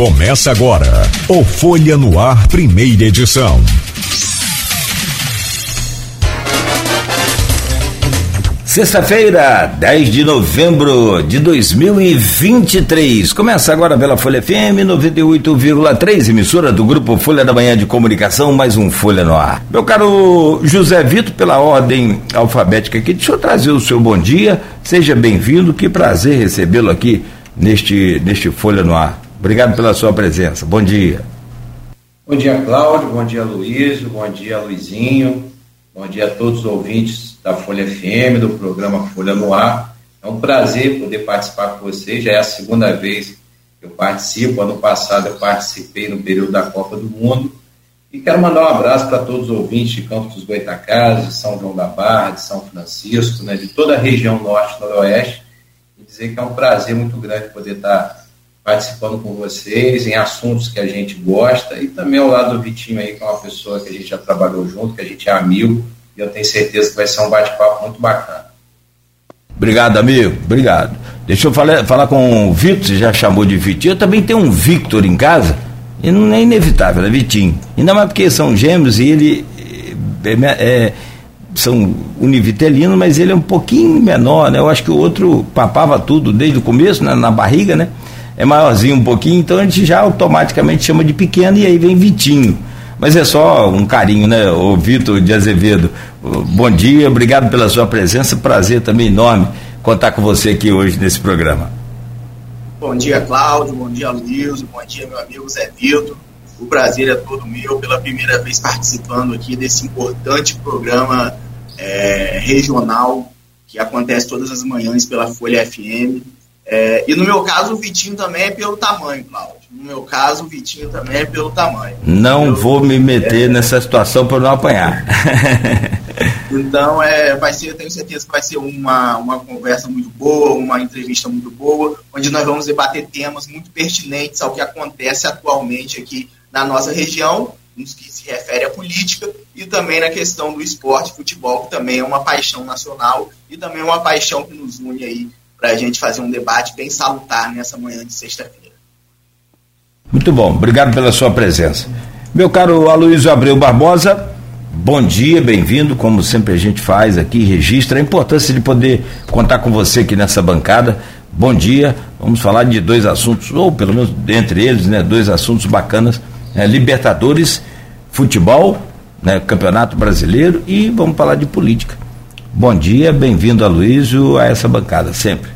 Começa agora o Folha no Ar, primeira edição. Sexta-feira, 10 de novembro de 2023. Começa agora pela Folha FM 98,3, emissora do grupo Folha da Manhã de Comunicação, mais um Folha no Ar. Meu caro José Vitor, pela ordem alfabética aqui, deixa eu trazer o seu bom dia. Seja bem-vindo, que prazer recebê-lo aqui neste, neste Folha no Ar. Obrigado pela sua presença. Bom dia. Bom dia, Cláudio. Bom dia, Luiz. Bom dia, Luizinho. Bom dia a todos os ouvintes da Folha FM, do programa Folha no Ar. É um prazer poder participar com vocês. Já é a segunda vez que eu participo. Ano passado eu participei no período da Copa do Mundo. E quero mandar um abraço para todos os ouvintes de Campos dos Goitacazes, de São João da Barra, de São Francisco, né, de toda a região norte e noroeste. E dizer que é um prazer muito grande poder estar participando com vocês em assuntos que a gente gosta e também ao lado do Vitinho aí, que é uma pessoa que a gente já trabalhou junto, que a gente é amigo e eu tenho certeza que vai ser um bate-papo muito bacana. Obrigado, amigo. Obrigado. Deixa eu falar, falar com o Vitor, você já chamou de Vitinho. Eu também tenho um Victor em casa, e não é inevitável, é Vitinho. Ainda mais porque são gêmeos e ele é, é, são univitelinos, mas ele é um pouquinho menor, né? Eu acho que o outro papava tudo desde o começo, né? na barriga, né? É maiorzinho um pouquinho, então a gente já automaticamente chama de pequeno e aí vem Vitinho. Mas é só um carinho, né? O Vitor de Azevedo, bom dia, obrigado pela sua presença, prazer também enorme contar com você aqui hoje nesse programa. Bom dia, Cláudio, bom dia, Luiz, bom dia, meu amigo Zé Vitor. O prazer é todo meu pela primeira vez participando aqui desse importante programa é, regional que acontece todas as manhãs pela Folha FM. É, e no meu caso, o Vitinho também é pelo tamanho, Cláudio. No meu caso, o Vitinho também é pelo tamanho. Não eu, vou me meter é, nessa situação para não apanhar. então, é, vai ser, tenho certeza que vai ser uma, uma conversa muito boa, uma entrevista muito boa, onde nós vamos debater temas muito pertinentes ao que acontece atualmente aqui na nossa região, nos que se refere à política e também na questão do esporte, futebol, que também é uma paixão nacional e também é uma paixão que nos une aí para a gente fazer um debate bem salutar nessa manhã de sexta-feira. Muito bom, obrigado pela sua presença. Meu caro Aloysio Abreu Barbosa, bom dia, bem-vindo, como sempre a gente faz aqui, registra a importância de poder contar com você aqui nessa bancada. Bom dia, vamos falar de dois assuntos, ou pelo menos dentre eles, né, dois assuntos bacanas, é, Libertadores, futebol, né, Campeonato Brasileiro e vamos falar de política. Bom dia, bem-vindo, Aloysio, a essa bancada, sempre.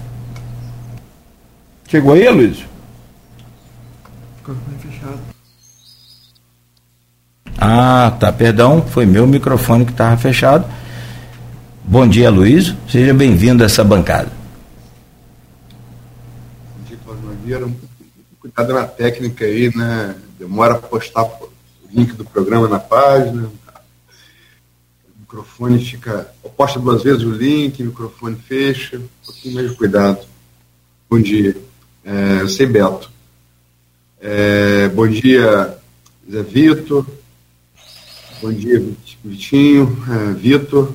Chegou aí, Aloysio? fechado. Ah, tá, perdão, foi meu microfone que estava fechado. Bom dia, Luiz. Seja bem-vindo a essa bancada. Bom dia, Cláudio Cuidado na técnica aí, né? Demora a postar o link do programa na página microfone fica. Posta duas vezes o link, o microfone fecha. Um pouquinho mais de cuidado. Bom dia. É, eu sei Beto. É, bom dia, Zé Vitor. Bom dia, Vitinho, é, Vitor.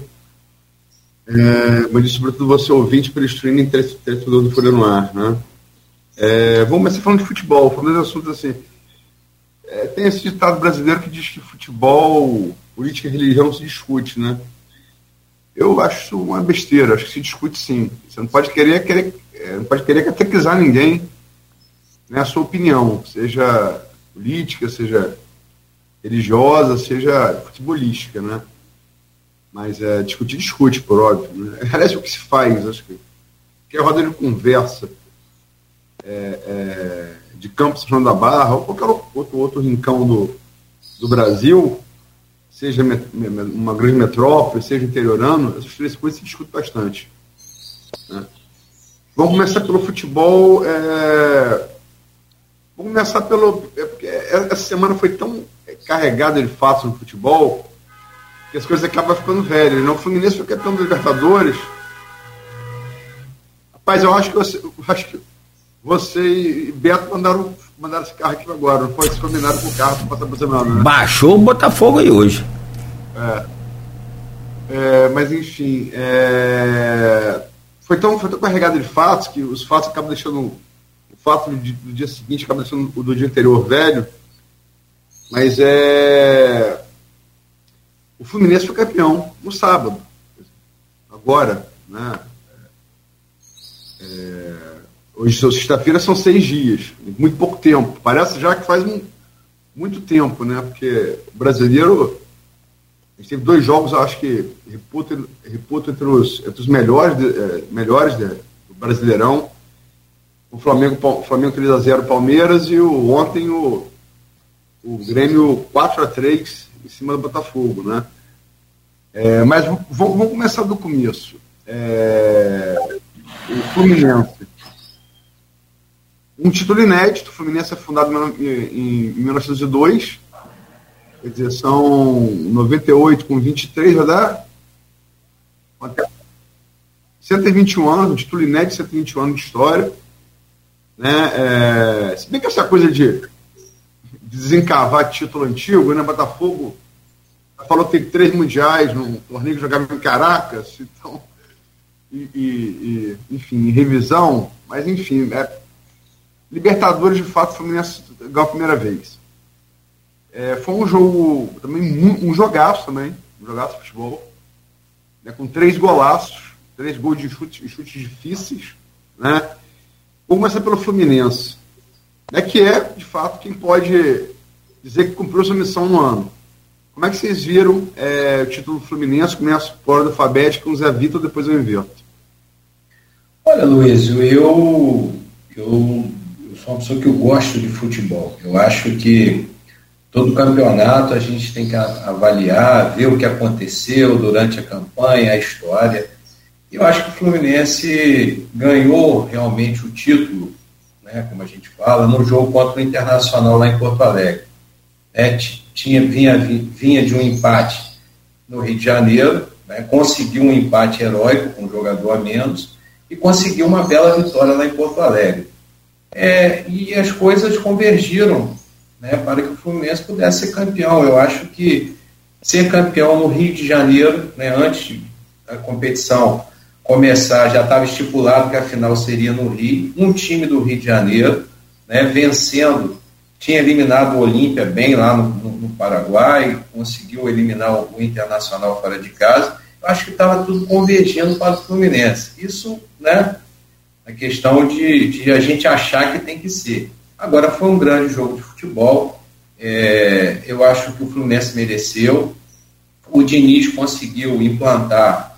É, bom dia, sobretudo você ouvinte pelo streaming telespectador do Folha no Ar. Né? É, vamos começar falando de futebol, falando de assuntos assim. É, tem esse ditado brasileiro que diz que futebol política e religião se discute, né? Eu acho uma besteira, acho que se discute sim. Você não pode querer, querer é, não pode querer catequizar ninguém né, sua opinião, seja política, seja religiosa, seja futebolística, né? Mas é, discutir, discute, por óbvio. Né? Aliás, o que se faz, acho que, que é roda de conversa é, é, de Campos São da Barra ou qualquer outro, outro rincão do, do Brasil, seja uma grande metrópole, seja interiorano, essas três coisas se discutem bastante. Né? Vamos começar pelo futebol. É... Vamos começar pelo. É porque essa semana foi tão carregada de fatos no futebol que as coisas acabam ficando velhas. Não? O Fluminense foi campeão dos Libertadores. Rapaz, eu acho que você, eu acho que você e Beto mandaram mandaram esse carro aqui agora, não foi? combinado com o carro para passar por semana, né? Baixou o Botafogo aí hoje. É. é mas enfim, é, foi, tão, foi tão carregado de fatos que os fatos acabam deixando o fato do, do dia seguinte acaba sendo o do dia anterior velho, mas é. O Fluminense foi campeão no sábado. Agora, né? É, hoje, sexta-feira, são seis dias. Muito pouco tempo. Parece já que faz um, muito tempo, né? Porque o brasileiro. A gente teve dois jogos, acho que reputa, reputa entre, os, entre os melhores, é, melhores do Brasileirão. O Flamengo, o Flamengo 3x0 Palmeiras e o, ontem o, o Grêmio 4 a 3 em cima do Botafogo, né? É, mas vamos, vamos, começar do começo. É, o Fluminense. Um título inédito. O Fluminense é fundado em, em, em 1902. Quer dizer, são 98 com 23, vai dar 121 anos, um título inédito, 121 anos de história. Né? É, se bem que essa coisa de desencavar título antigo, né? Botafogo falou que tem três mundiais no torneio que jogava em Caracas, então, e, e, e enfim, revisão, mas enfim, é, Libertadores de fato Fluminense ganhou a primeira vez. É, foi um jogo também um, jogaço também, um jogaço de futebol, né, com três golaços, três gols de chutes, chutes difíceis, né? Começar pelo Fluminense, né, que é, de fato, quem pode dizer que cumpriu sua missão no ano. Como é que vocês viram é, o título do Fluminense? Começo por ordem alfabética com o Zé Vitor, depois eu inverto. Olha, Luiz, eu, eu sou uma pessoa que eu gosto de futebol. Eu acho que todo campeonato a gente tem que avaliar, ver o que aconteceu durante a campanha, a história. Eu acho que o Fluminense ganhou realmente o título né, como a gente fala, no jogo contra o Internacional lá em Porto Alegre. É, tinha, vinha, vinha de um empate no Rio de Janeiro, né, conseguiu um empate heróico com um jogador a menos e conseguiu uma bela vitória lá em Porto Alegre. É, e as coisas convergiram né, para que o Fluminense pudesse ser campeão. Eu acho que ser campeão no Rio de Janeiro, né, antes da competição, começar, já estava estipulado que a final seria no Rio, um time do Rio de Janeiro, né, vencendo, tinha eliminado o Olímpia bem lá no, no, no, Paraguai, conseguiu eliminar o Internacional fora de casa, eu acho que estava tudo convergindo para o Fluminense. Isso, né, a questão de, de a gente achar que tem que ser. Agora, foi um grande jogo de futebol, é, eu acho que o Fluminense mereceu, o Diniz conseguiu implantar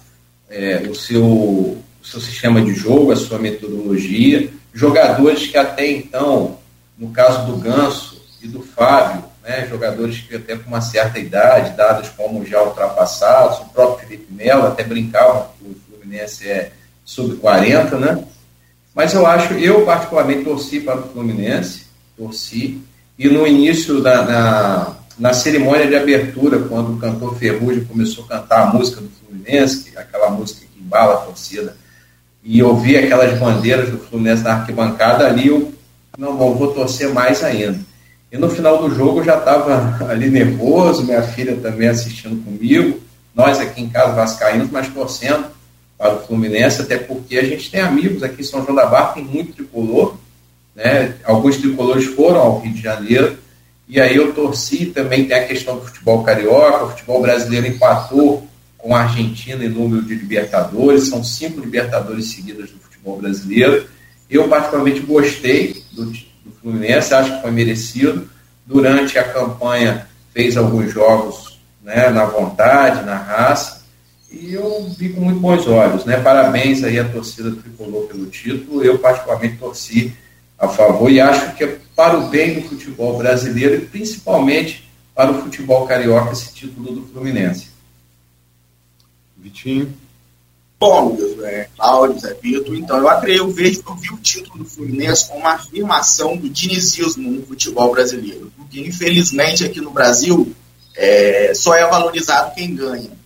é, o, seu, o seu sistema de jogo, a sua metodologia. Jogadores que até então, no caso do Ganso e do Fábio, né, jogadores que até com uma certa idade, dados como já ultrapassados, o próprio Felipe Melo até brincava que o Fluminense é sub-40, né? Mas eu acho, eu particularmente torci para o Fluminense, torci, e no início da, na, na cerimônia de abertura, quando o cantor Ferrugem começou a cantar a música do Fluminense, aquela música que embala a torcida, e ouvir aquelas bandeiras do Fluminense na arquibancada, ali eu não vou, vou torcer mais ainda. E no final do jogo eu já estava ali nervoso, minha filha também assistindo comigo, nós aqui em casa vascaínos, mas torcendo para o Fluminense, até porque a gente tem amigos aqui em São João da Barra, tem muito tricolor, né? alguns tricolores foram ao Rio de Janeiro, e aí eu torci, também tem a questão do futebol carioca, o futebol brasileiro empatou com a Argentina em número de Libertadores, são cinco Libertadores seguidas do futebol brasileiro. Eu, particularmente, gostei do, do Fluminense, acho que foi merecido. Durante a campanha, fez alguns jogos né, na vontade, na raça, e eu vi com muito bons olhos. Né? Parabéns aí à torcida tricolor pelo título. Eu, particularmente, torci a favor e acho que é para o bem do futebol brasileiro e principalmente para o futebol carioca esse título do Fluminense. Vitinho. Bom, é, Cláudio, Zé Vitor, então eu acredito, eu, vejo, eu vi o título do Fluminense como uma afirmação do dinizismo no futebol brasileiro, porque infelizmente aqui no Brasil é, só é valorizado quem ganha.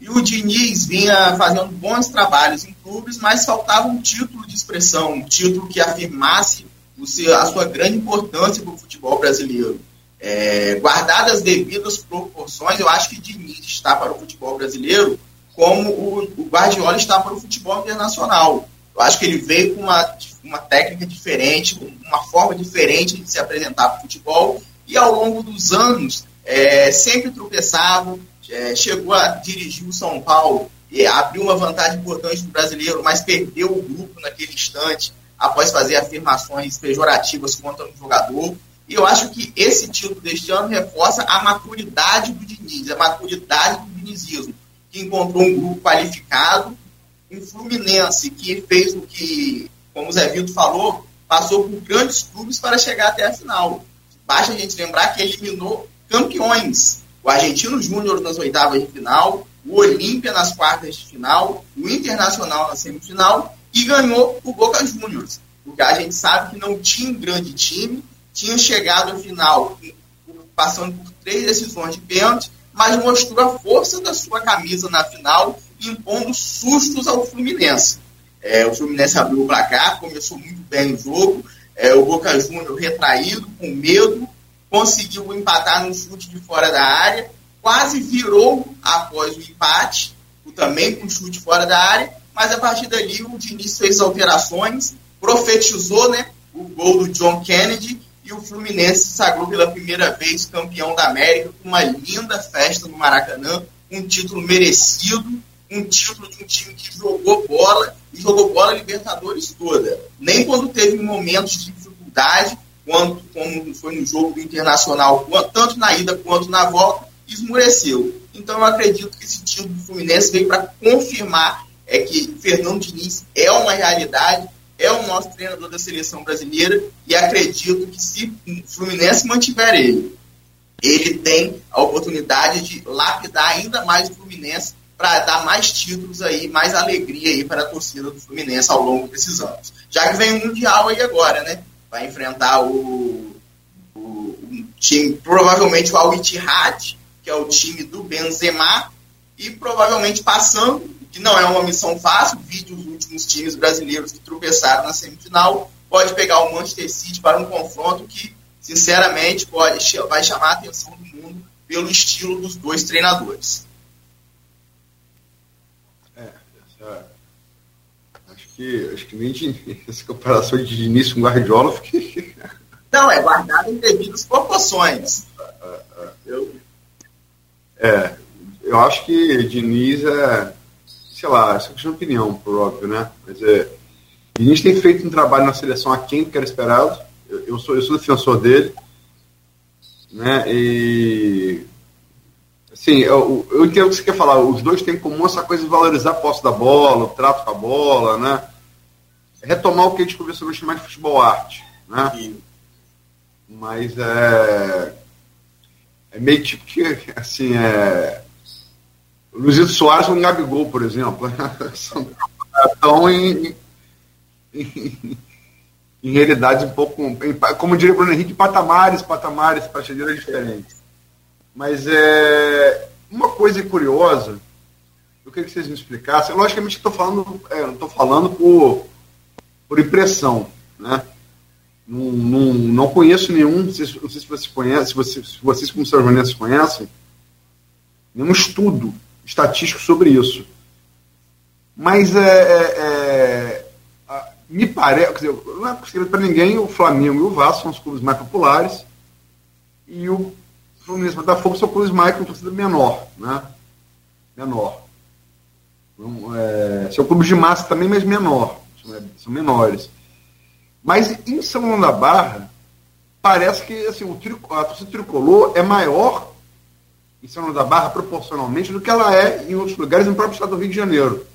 E o Diniz vinha fazendo bons trabalhos em clubes, mas faltava um título de expressão, um título que afirmasse seu, a sua grande importância para o futebol brasileiro. É, guardadas as devidas proporções, eu acho que Diniz está para o futebol brasileiro como o, o Guardiola está para o futebol internacional. Eu acho que ele veio com uma, uma técnica diferente, uma forma diferente de se apresentar para o futebol, e ao longo dos anos é, sempre tropeçava, é, chegou a dirigir o São Paulo, e abriu uma vantagem importante para o brasileiro, mas perdeu o grupo naquele instante, após fazer afirmações pejorativas contra o jogador. E eu acho que esse título deste ano reforça a maturidade do Diniz, a maturidade do dinizismo, que encontrou um grupo qualificado, um Fluminense que fez o que, como o Zé Vitor falou, passou por grandes clubes para chegar até a final. Basta a gente lembrar que eliminou campeões. O Argentino Júnior nas oitavas de final, o Olímpia nas quartas de final, o Internacional na semifinal e ganhou o Boca Juniors. Porque a gente sabe que não tinha um grande time, tinha chegado ao final passando por três decisões de pênalti, mas mostrou a força da sua camisa na final, impondo sustos ao Fluminense. É, o Fluminense abriu o placar, começou muito bem o jogo, é, o Boca Juniors retraído, com medo, conseguiu empatar no chute de fora da área, quase virou após o empate, também com chute fora da área, mas a partir dali o Diniz fez alterações, profetizou né, o gol do John Kennedy e o Fluminense se sagrou pela primeira vez campeão da América com uma linda festa no Maracanã, um título merecido, um título de um time que jogou bola e jogou bola Libertadores toda. Nem quando teve momentos de dificuldade, quanto, como foi no jogo Internacional, tanto na ida quanto na volta, esmureceu. Então eu acredito que esse título do Fluminense veio para confirmar é que Fernando Diniz é uma realidade, é o nosso treinador da seleção brasileira e acredito que se o Fluminense mantiver ele, ele tem a oportunidade de lapidar ainda mais o Fluminense para dar mais títulos aí, mais alegria aí para a torcida do Fluminense ao longo desses anos. Já que vem o Mundial aí agora, né? Vai enfrentar o, o, time, provavelmente o Al-Ittihad, que é o time do Benzema, e provavelmente passando que não é uma missão fácil, vide os últimos times brasileiros que tropeçaram na semifinal, pode pegar o Manchester City para um confronto que, sinceramente, pode, vai chamar a atenção do mundo pelo estilo dos dois treinadores. É, essa, acho que acho que nem de, essa comparação de início com Guardiola fiquei... Não, é guardado em devidas proporções. Eu, é, eu acho que Diniz é sei lá, essa é questão de opinião, por óbvio, né? Mas é, gente tem feito um trabalho na seleção a quem que era esperado. Eu, eu, sou, eu sou defensor dele, né? E assim, eu, eu entendo o que você quer falar. Os dois têm em comum essa coisa de valorizar a posse da bola, o trato com a bola, né? Retomar o que a gente conversou mais de futebol arte, né? Sim. Mas é é meio tipo que assim é o Luizito Soares o Gabigol, por exemplo. Estão em, em, em realidades um pouco, em, como diria o Bruno Henrique, patamares, patamares, prateleiras diferentes. Mas é uma coisa curiosa, eu queria que vocês me explicassem. Logicamente, estou falando, é, estou falando por, por impressão, né? Não, não, não conheço nenhum, não sei, se vocês conhecem, se vocês, se vocês como seus conhecem, nenhum estudo estatístico sobre isso. Mas é, é, é me parece, não é possível para ninguém, o Flamengo e o Vasco são os clubes mais populares e o Fluminense Botafogo são clubes mais com torcida menor, né? Menor. É, são clubes de massa também, mas menor. São menores. Mas em São João da Barra, parece que assim, o a torcida tricolor é maior em São João da Barra proporcionalmente do que ela é em outros lugares, no próprio estado do Rio de Janeiro.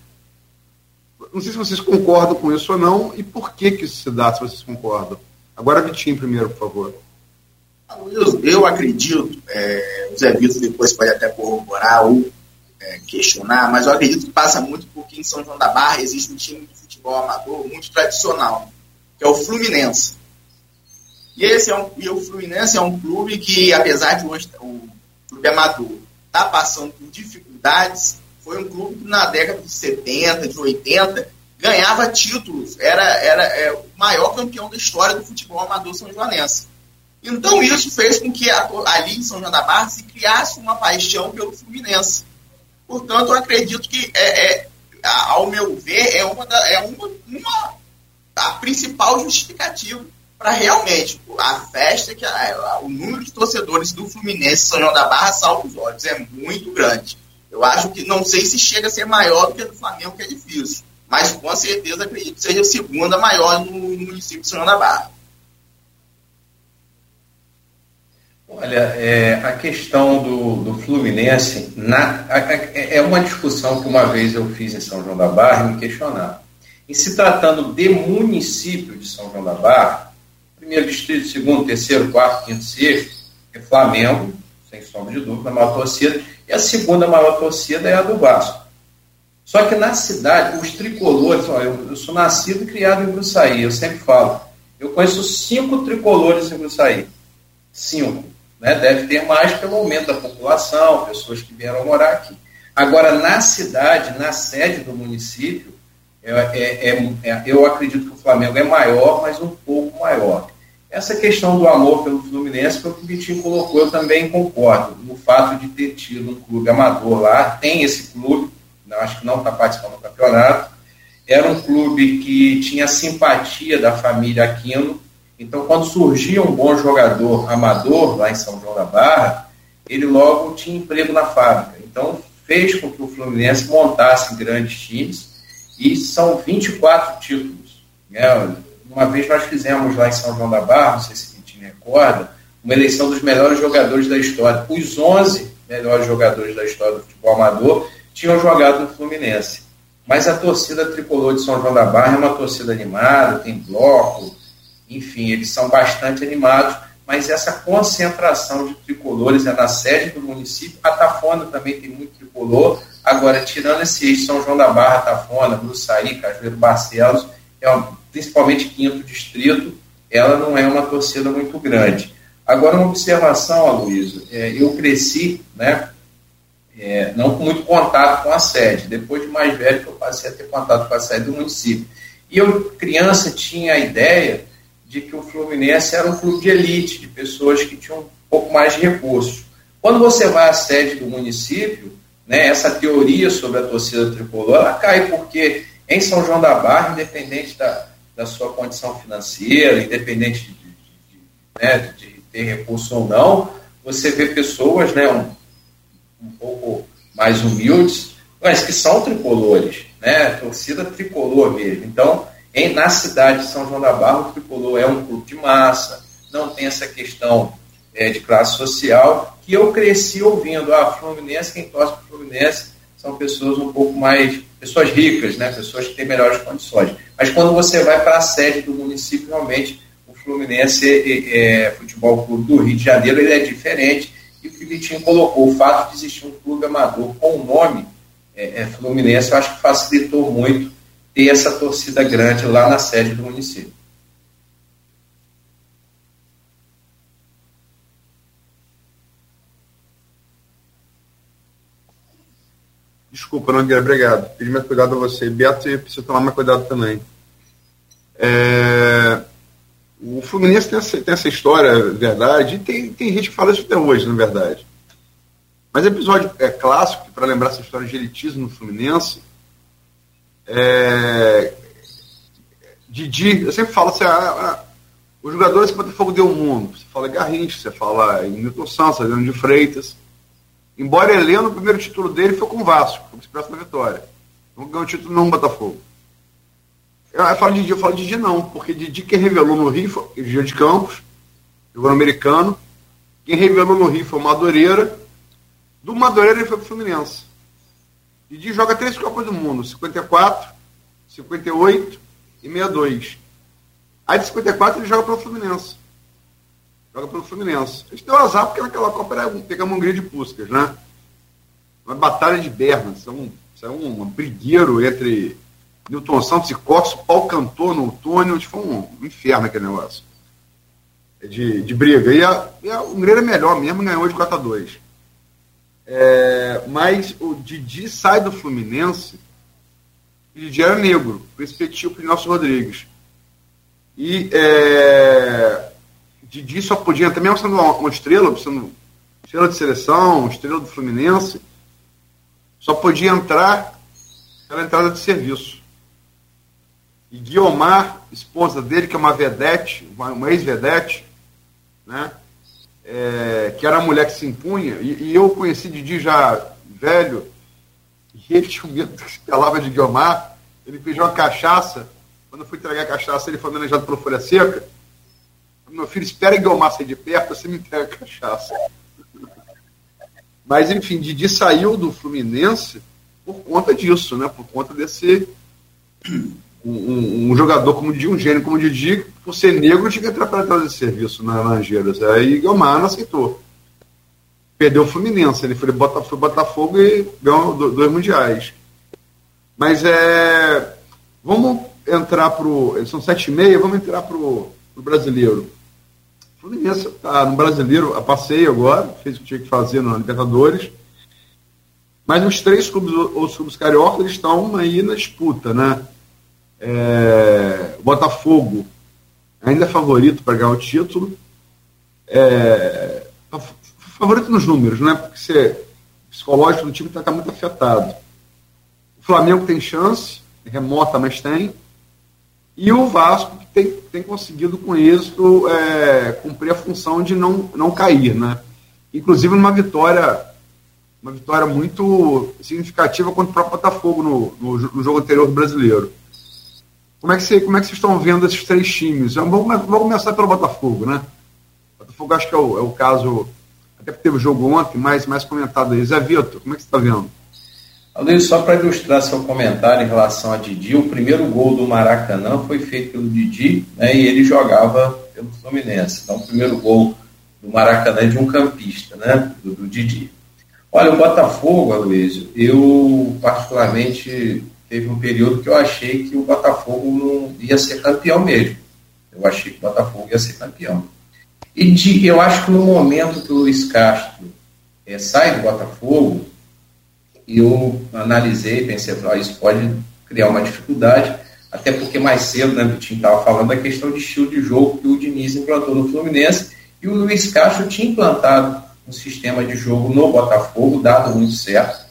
Não sei se vocês concordam com isso ou não e por que, que isso se dá, se vocês concordam. Agora, Vitinho, primeiro, por favor. Eu, eu acredito, é, o Zé Vitor depois pode até corroborar ou é, questionar, mas eu acredito que passa muito porque em São João da Barra existe um time de futebol amador muito tradicional, que é o Fluminense. E, esse é um, e o Fluminense é um clube que, apesar de hoje o clube amador está passando por dificuldades, foi um clube que na década de 70, de 80, ganhava títulos, era, era é, o maior campeão da história do futebol amador são joanense. Então isso fez com que ali em São João da Barra se criasse uma paixão pelo Fluminense. Portanto, eu acredito que é, é ao meu ver, é uma, da, é uma, uma a principal justificativa para realmente a festa que a, o número de torcedores do Fluminense São João da Barra salva os olhos é muito grande. Eu acho que não sei se chega a ser maior do que a do Flamengo, que é difícil, mas com certeza acredito que seja a segunda maior no, no município de São João da Barra. Olha, é, a questão do, do Fluminense na, a, a, é uma discussão que uma vez eu fiz em São João da Barra e me questionar. Em se tratando de município de São João da Barra, primeiro distrito, segundo, terceiro, quarto, quinto, sexto, é Flamengo, sem sombra de dúvida, a maior torcida, e a segunda maior torcida é a do Vasco. Só que na cidade, os tricolores, eu, eu sou nascido e criado em Gruçaí, eu sempre falo, eu conheço cinco tricolores em Gruçaí. Cinco. Né? Deve ter mais pelo aumento da população, pessoas que vieram morar aqui. Agora, na cidade, na sede do município, é, é, é, é, eu acredito que o Flamengo é maior, mas um pouco maior. Essa questão do amor pelo Fluminense foi o que o Vitinho colocou, eu também concordo. No fato de ter tido um clube amador lá, tem esse clube, acho que não está participando do campeonato. Era um clube que tinha simpatia da família Aquino, então, quando surgia um bom jogador amador lá em São João da Barra, ele logo tinha emprego na fábrica. Então, fez com que o Fluminense montasse grandes times e são 24 títulos. Né? Uma vez nós fizemos lá em São João da Barra, não sei se a gente recorda, uma eleição dos melhores jogadores da história. Os 11 melhores jogadores da história do futebol amador tinham jogado no Fluminense. Mas a torcida tricolor de São João da Barra é uma torcida animada, tem bloco, enfim, eles são bastante animados, mas essa concentração de tricolores é na sede do município. A Tafona também tem muito tricolor. Agora, tirando esse eixo São João da Barra, Tafona, Bruçaí, Cajueiro, Barcelos, é principalmente quinto distrito, ela não é uma torcida muito grande. Agora, uma observação, Aloysio, é, eu cresci, né, é, não com muito contato com a sede. Depois de mais velho, que eu passei a ter contato com a sede do município. E eu, criança, tinha a ideia de que o Fluminense era um clube de elite, de pessoas que tinham um pouco mais de recursos. Quando você vai à sede do município, né, essa teoria sobre a torcida tricolor, ela cai porque em São João da Barra, independente da, da sua condição financeira, independente de, de, de, né, de ter recurso ou não, você vê pessoas né, um, um pouco mais humildes, mas que são tricolores, né, torcida tricolor mesmo. Então, em, na cidade de São João da Barra, o Tricolor é um clube de massa, não tem essa questão é, de classe social, que eu cresci ouvindo, ah, Fluminense, quem torce para Fluminense são pessoas um pouco mais, pessoas ricas, né, pessoas que têm melhores condições. Mas quando você vai para a sede do município, realmente, o Fluminense é, é, Futebol Clube do Rio de Janeiro, ele é diferente, e o que o Vitinho colocou, o fato de existir um clube amador com o nome é, é Fluminense, eu acho que facilitou muito ter essa torcida grande lá na sede do município. Desculpa, não, obrigado. Pedi mais cuidado a você. Beto, e preciso tomar mais cuidado também. É... O Fluminense tem essa, tem essa história, verdade, e tem, tem gente que fala isso até hoje, na verdade. Mas episódio é clássico, para lembrar essa história de elitismo no Fluminense, é, Didi, eu sempre falo assim, ah, ah, os jogadores que o Botafogo deu o mundo. Você fala Garrincha, você fala em Milton Santos, Adriano de Freitas. Embora Heleno, o primeiro título dele foi com o Vasco, com o Expresso da Vitória. Não ganhou título não Botafogo. Eu, eu falo Didi, eu falo Didi não, porque Didi quem revelou no Rio foi Gil de Campos, jogou no americano. Quem revelou no Rio foi o Madureira. Do Madureira ele foi pro Fluminense. Didi joga três Copas do Mundo: 54, 58 e 62. Aí de 54 ele joga pelo Fluminense. Joga pelo Fluminense. A gente deu azar porque naquela Copa era um, pegamos um grande de Puscas, né? Uma batalha de Berna. Isso é um, é um, um brigueiro entre Newton Santos e Cox, Paulo Cantor túnel. Foi um, um inferno aquele negócio. De, de briga. E, a, e a Hungria era melhor mesmo, ganhou de 4 a 2 é, mas o Didi sai do Fluminense e Didi era negro, perspectiva o Nelson Rodrigues. E é, Didi só podia entrar, mesmo sendo uma, uma estrela, sendo estrela de seleção, estrela do Fluminense, só podia entrar era entrada de serviço. E Guiomar, esposa dele, que é uma vedete, uma ex-vedete, né? É, que era a mulher que se impunha, e, e eu conheci Didi já velho, e ele tinha medo que se pelava de Guiomar, ele pediu uma cachaça, quando eu fui entregar a cachaça, ele foi manejado pela folha seca, meu filho, espera Guiomar sair de perto, você me entrega a cachaça. Mas, enfim, Didi saiu do Fluminense por conta disso, né? Por conta desse. Um, um, jogador como Didi, um gênio como Didi, por ser negro, tinha que entrar para trás de serviço na Laranjeiras. Aí Guilmar não aceitou. Perdeu o Fluminense, ele foi Botafogo, Botafogo e ganhou dois mundiais. Mas é. Vamos entrar para o. São sete e meia, vamos entrar para o brasileiro. O Fluminense está no brasileiro, a passeio agora, fez o que tinha que fazer na Libertadores. Mas os três clubes, os clubes cariocas, estão aí na disputa, né? É, Botafogo ainda é favorito para ganhar o título. É, favorito nos números, né? Porque você, o psicológico do time está muito afetado. O Flamengo tem chance, remota, mas tem. E o Vasco que tem, tem conseguido com êxito é, cumprir a função de não, não cair, né? Inclusive numa vitória uma vitória muito significativa contra o próprio Botafogo no, no, no, jogo anterior do brasileiro. Como é, que é vocês estão vendo esses três times? Vamos, vamos começar pelo Botafogo, né? O Botafogo acho que é o, é o caso, até que teve o jogo ontem, mais, mais comentado aí. Zé Vitor, como é que você está vendo? Luiz, só para ilustrar seu comentário em relação a Didi, o primeiro gol do Maracanã foi feito pelo Didi né, e ele jogava pelo Fluminense. Então, o primeiro gol do Maracanã é de um campista, né, do, do Didi. Olha, o Botafogo, Aloysio, eu particularmente teve um período que eu achei que o Botafogo não ia ser campeão mesmo. Eu achei que o Botafogo ia ser campeão. E de, eu acho que no momento que o Luiz Castro é, sai do Botafogo, eu analisei, pensei, ah, isso pode criar uma dificuldade, até porque mais cedo, né, o Vitinho estava falando da questão de estilo de jogo que o Diniz implantou no Fluminense, e o Luiz Castro tinha implantado um sistema de jogo no Botafogo, dado muito certo.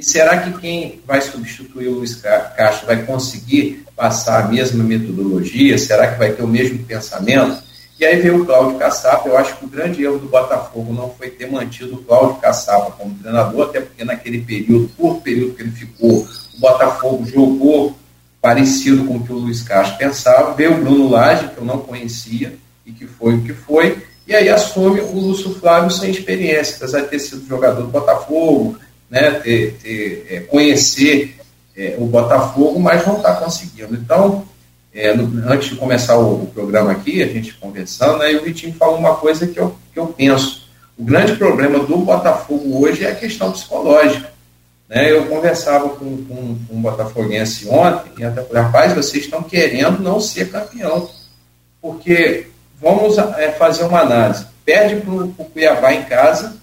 E será que quem vai substituir o Luiz Castro vai conseguir passar a mesma metodologia? Será que vai ter o mesmo pensamento? E aí veio o Cláudio Caçapa. Eu acho que o grande erro do Botafogo não foi ter mantido o Cláudio Caçapa como treinador, até porque naquele período, por período que ele ficou, o Botafogo jogou parecido com o que o Luiz Castro pensava. Veio o Bruno Lage, que eu não conhecia e que foi o que foi. E aí assume o Lúcio Flávio sem experiência, apesar de ter sido jogador do Botafogo, né, ter, ter é, conhecer é, o Botafogo, mas não está conseguindo. Então, é, no, antes de começar o, o, programa aqui, a gente conversando, né, o Vitinho falou uma coisa que eu, que eu penso. O grande problema do Botafogo hoje é a questão psicológica. Né? Eu conversava com, com, com um botafoguense ontem e até falei, rapaz, vocês estão querendo não ser campeão. Porque vamos é, fazer uma análise. Perde para o Cuiabá em casa,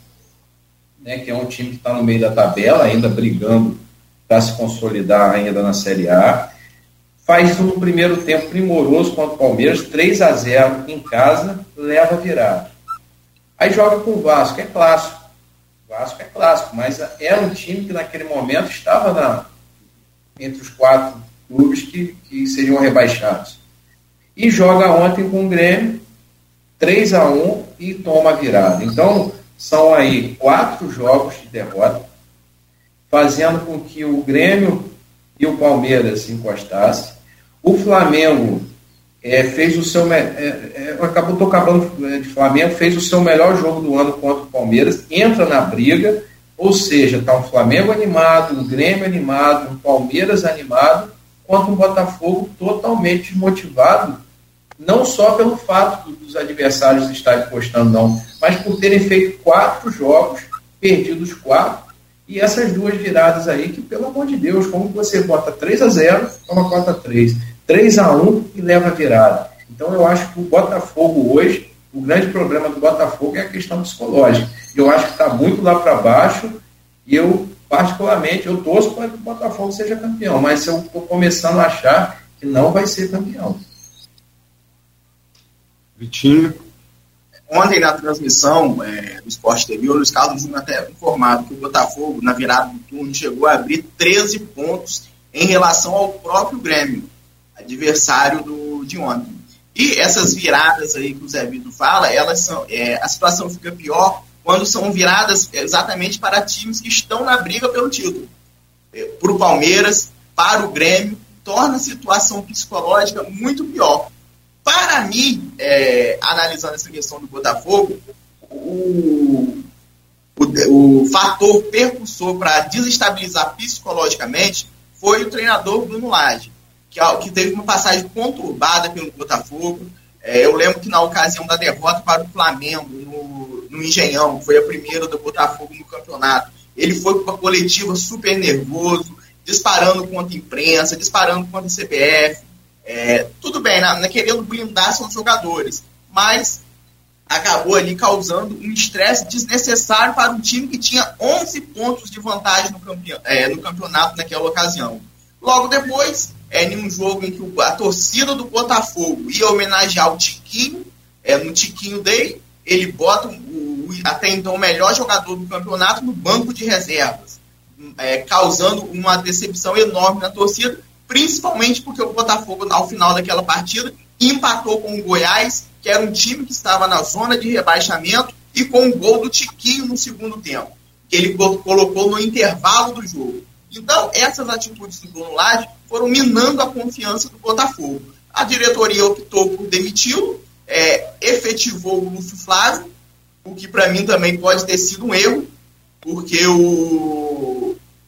né, que é um time que está no meio da tabela, ainda brigando para se consolidar ainda na Série A. Faz um primeiro tempo primoroso contra o Palmeiras, 3 a 0 em casa, leva virada. Aí joga com o Vasco, é clássico. O Vasco é clássico, mas era um time que naquele momento estava na, entre os quatro clubes que, que seriam rebaixados. E joga ontem com o Grêmio, 3 a 1 e toma a virada. Então, são aí quatro jogos de derrota, fazendo com que o Grêmio e o Palmeiras se encostassem. O Flamengo é, fez o seu. É, é, acabou tô acabando é, de Flamengo, fez o seu melhor jogo do ano contra o Palmeiras, entra na briga, ou seja, está um Flamengo animado, um Grêmio animado, um Palmeiras animado, contra um Botafogo totalmente desmotivado não só pelo fato dos adversários estarem postando, não, mas por terem feito quatro jogos, perdidos quatro, e essas duas viradas aí, que pelo amor de Deus, como você bota 3 a 0 toma 4 a 3 3 a 1 e leva a virada. Então eu acho que o Botafogo hoje, o grande problema do Botafogo é a questão psicológica. Eu acho que está muito lá para baixo, e eu, particularmente, eu torço para que o Botafogo seja campeão, mas eu estou começando a achar que não vai ser campeão. Vitinho. Ontem, na transmissão é, do Sport TV, o Luiz Carlos tinha até informado que o Botafogo, na virada do turno, chegou a abrir 13 pontos em relação ao próprio Grêmio, adversário do, de ontem. E essas viradas aí que o Zé Vitor fala, elas são, é, a situação fica pior quando são viradas exatamente para times que estão na briga pelo título. É, para o Palmeiras, para o Grêmio, torna a situação psicológica muito pior. Para mim, é, analisando essa questão do Botafogo, o, o, o fator percussor para desestabilizar psicologicamente foi o treinador Bruno Lage, que, que teve uma passagem conturbada pelo Botafogo. É, eu lembro que na ocasião da derrota para o Flamengo, no, no Engenhão, foi a primeira do Botafogo no campeonato, ele foi para a coletiva super nervoso, disparando contra a imprensa, disparando contra a CBF. É, tudo bem, na, na, querendo blindar seus jogadores, mas acabou ali causando um estresse desnecessário para um time que tinha 11 pontos de vantagem no, campeon é, no campeonato naquela ocasião. Logo depois, é, em um jogo em que a torcida do Botafogo ia homenagear o Tiquinho, é, no Tiquinho Day, ele bota o, o, até então o melhor jogador do campeonato no banco de reservas, é, causando uma decepção enorme na torcida, principalmente porque o Botafogo, ao final daquela partida, empatou com o Goiás que era um time que estava na zona de rebaixamento e com um gol do Tiquinho no segundo tempo, que ele colocou no intervalo do jogo. Então, essas atitudes do Bruno Lage foram minando a confiança do Botafogo. A diretoria optou por demiti-lo, é, efetivou o Lúcio Flávio, o que para mim também pode ter sido um erro, porque o,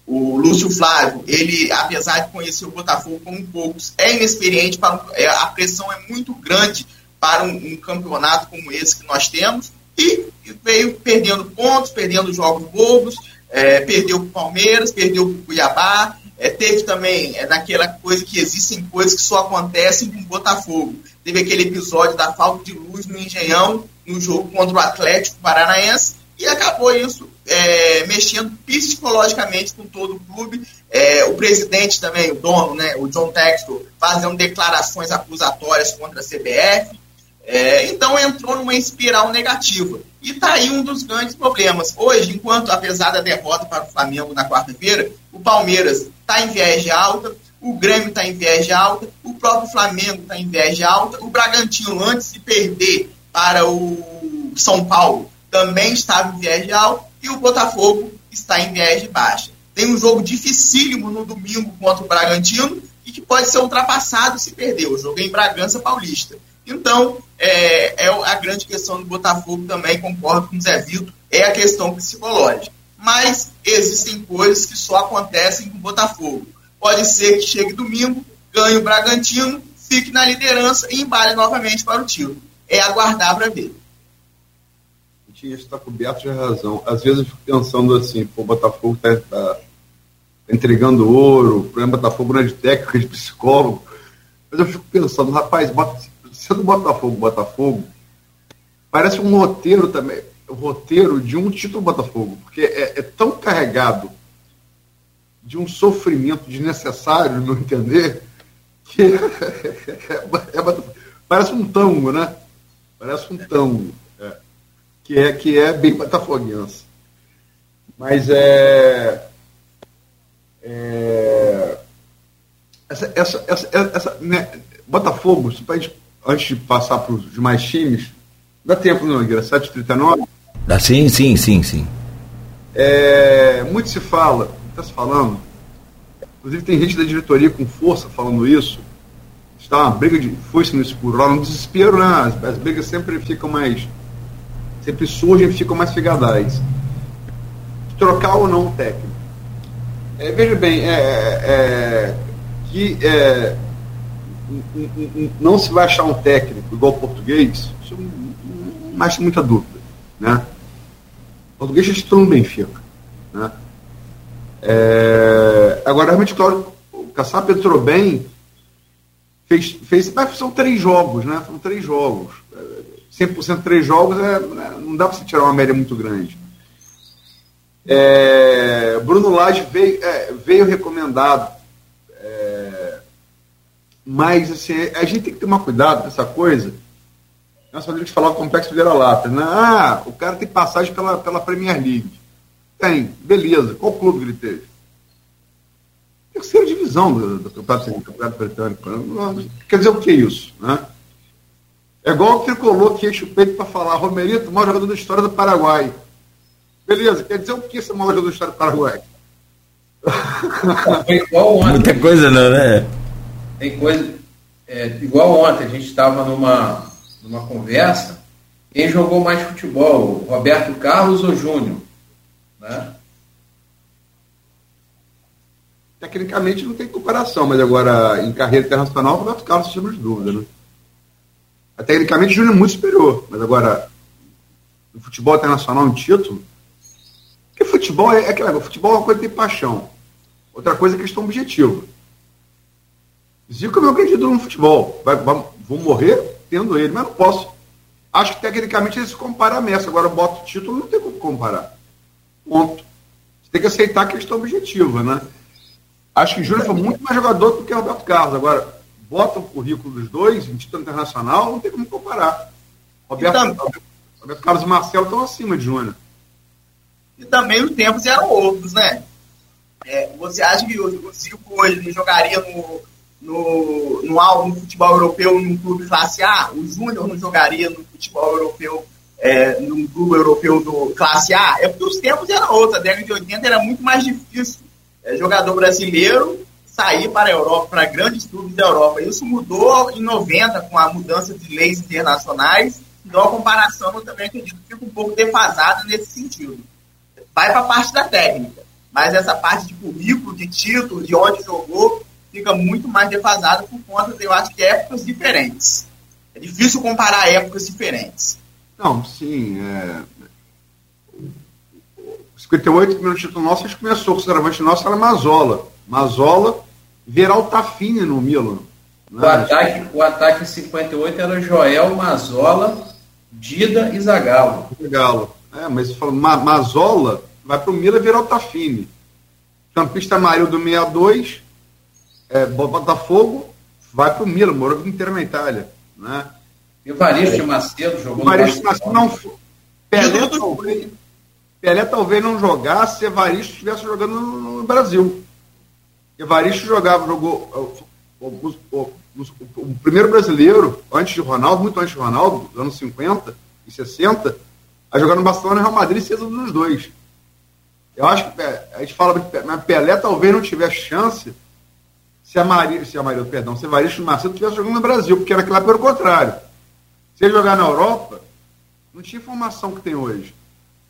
o Lúcio Flávio, ele, apesar de conhecer o Botafogo como poucos, é inexperiente, para, é, a pressão é muito grande para um, um, campeonato como esse que nós temos e veio perdendo pontos, perdendo jogos bobos, é, perdeu para o Palmeiras, perdeu para o Cuiabá, é, teve também é, naquela coisa que existem coisas que só acontecem com o Botafogo. Teve aquele episódio da falta de luz no Engenhão, no jogo contra o Atlético Paranaense, e acabou isso é, mexendo psicologicamente com todo o clube. É, o presidente também, o dono, né, o John Textor, fazendo declarações acusatórias contra a CBF. É, então entrou numa espiral negativa. E está aí um dos grandes problemas. Hoje, enquanto, apesar da derrota para o Flamengo na quarta-feira, o Palmeiras está em viés alta, o Grêmio está em viés alta, o próprio Flamengo está em viés alta, o Bragantino, antes de perder para o São Paulo, também estava em viés alta, e o Botafogo está em viés de baixa. Tem um jogo dificílimo no domingo contra o Bragantino e que pode ser ultrapassado se perder. O jogo é em Bragança Paulista. Então, é, é a grande questão do Botafogo também, concordo com o Zé Vitor, é a questão psicológica. Mas existem coisas que só acontecem com o Botafogo. Pode ser que chegue domingo, ganhe o Bragantino, fique na liderança e embale novamente para o título. É aguardar para ver. Isso está coberto de razão. Às vezes eu fico pensando assim, pô, o Botafogo está tá entregando ouro, o problema Botafogo não é de técnico, é de psicólogo. Mas eu fico pensando, rapaz, sendo Botafogo, Botafogo, parece um roteiro também, um roteiro de um título Botafogo, porque é, é tão carregado de um sofrimento desnecessário, no entender, que é, é, parece um tango, né? Parece um tango, é, que, é, que é bem botafoguense. Mas é, é essa, essa, essa, essa né, Botafogo, gente antes de passar para os demais times, dá tempo, não, Nogueira? 7h39? Dá sim, sim, sim, sim. É, muito se fala, está se falando, inclusive tem gente da diretoria com força falando isso, está uma briga de foice no escuro, lá no desespero, né? As, as brigas sempre ficam mais. Sempre surgem e ficam mais figadais. Trocar ou não o técnico. É, veja bem, é, é, que é, não se vai achar um técnico igual o português, isso não tem muita dúvida. Né? O português já titular no Benfica. Né? É, agora, realmente, claro, o Kassab entrou bem, fez, fez, mas são três jogos, né? São três jogos. 100% três jogos, é, né? não dá para você tirar uma média muito grande. É, Bruno Lage veio, é, veio recomendado mas assim, a gente tem que tomar cuidado com essa coisa. Nossa Rodrigues falava complexo Vieira Lata. Né? Ah, o cara tem passagem pela, pela Premier League. Tem, beleza. Qual clube ele teve? terceira divisão do, do do campeonato britânico. Quer dizer o que é isso? Né? É igual o tricolor que enche o peito para falar, Romerito, maior jogador da história do Paraguai. Beleza, quer dizer o que esse maior jogador da história do Paraguai? Foi igual ontem. Muita coisa não, né? Tem coisa. É, igual ontem, a gente estava numa, numa conversa. Quem jogou mais futebol, Roberto Carlos ou Júnior? Né? Tecnicamente não tem comparação, mas agora em carreira internacional, o Roberto Carlos temos dúvida, né? Tecnicamente o Júnior é muito superior, mas agora no futebol internacional um título. Porque futebol é, é aquela futebol é uma coisa de paixão. Outra coisa é questão objetiva. Zico é meu grande no futebol. Vai, vai, vou morrer tendo ele, mas não posso. Acho que tecnicamente ele se compara a Messi. Agora bota o título, não tem como comparar. Ponto. Você tem que aceitar a questão objetiva, né? Acho que o Júnior foi muito mais jogador do que o Roberto Carlos. Agora, bota o currículo dos dois em título internacional, não tem como comparar. Roberto, então, Roberto Carlos e Marcelo estão acima de Júnior. E também os tempos eram outros, né? É, você acha que o Zico hoje não jogaria no, no, no, no futebol europeu num clube classe A? O Júnior não jogaria no futebol europeu é, num clube europeu do classe A? É porque os tempos eram outros. A década de 80 era muito mais difícil. É, jogador brasileiro sair para a Europa, para grandes clubes da Europa. Isso mudou em 90 com a mudança de leis internacionais. Então a comparação eu também acredito que fica um pouco defasada nesse sentido. Vai para a parte da técnica, mas essa parte de currículo, de título, de onde jogou, fica muito mais defasada por conta, eu acho, de épocas diferentes. É difícil comparar épocas diferentes. Não, sim. É... 58 minutos título nosso, acho que começou com o centroavante nosso, era Mazola. Mazola, Veral Tafini no Milan. Né? O, ataque, o ataque em 58 era Joel, Mazola, Dida e Zagalo. Zagalo. É, mas fala, Ma Mazola vai para o Milan virar o Tafini. Campista Amarildo 62, é, Botafogo, vai para o Milan, morou inteira na Itália. Né? E o Varisto Macedo jogou Varisto Macedo não Pelé talvez, Pelé talvez não jogasse se Evaristo estivesse jogando no Brasil. Evaristo jogava, jogou o, o, o, o, primeiro brasileiro, antes de Ronaldo, muito antes de Ronaldo, dos anos 50 e 60, a jogar no Barcelona e Real Madrid cedo dos dois. Eu acho que é, a gente fala mas Pelé talvez não tivesse chance se a Maria, se a Maria, perdão, se Evaristo Macedo estivesse jogando no Brasil, porque era o contrário. Se ele jogar na Europa, não tinha formação que tem hoje.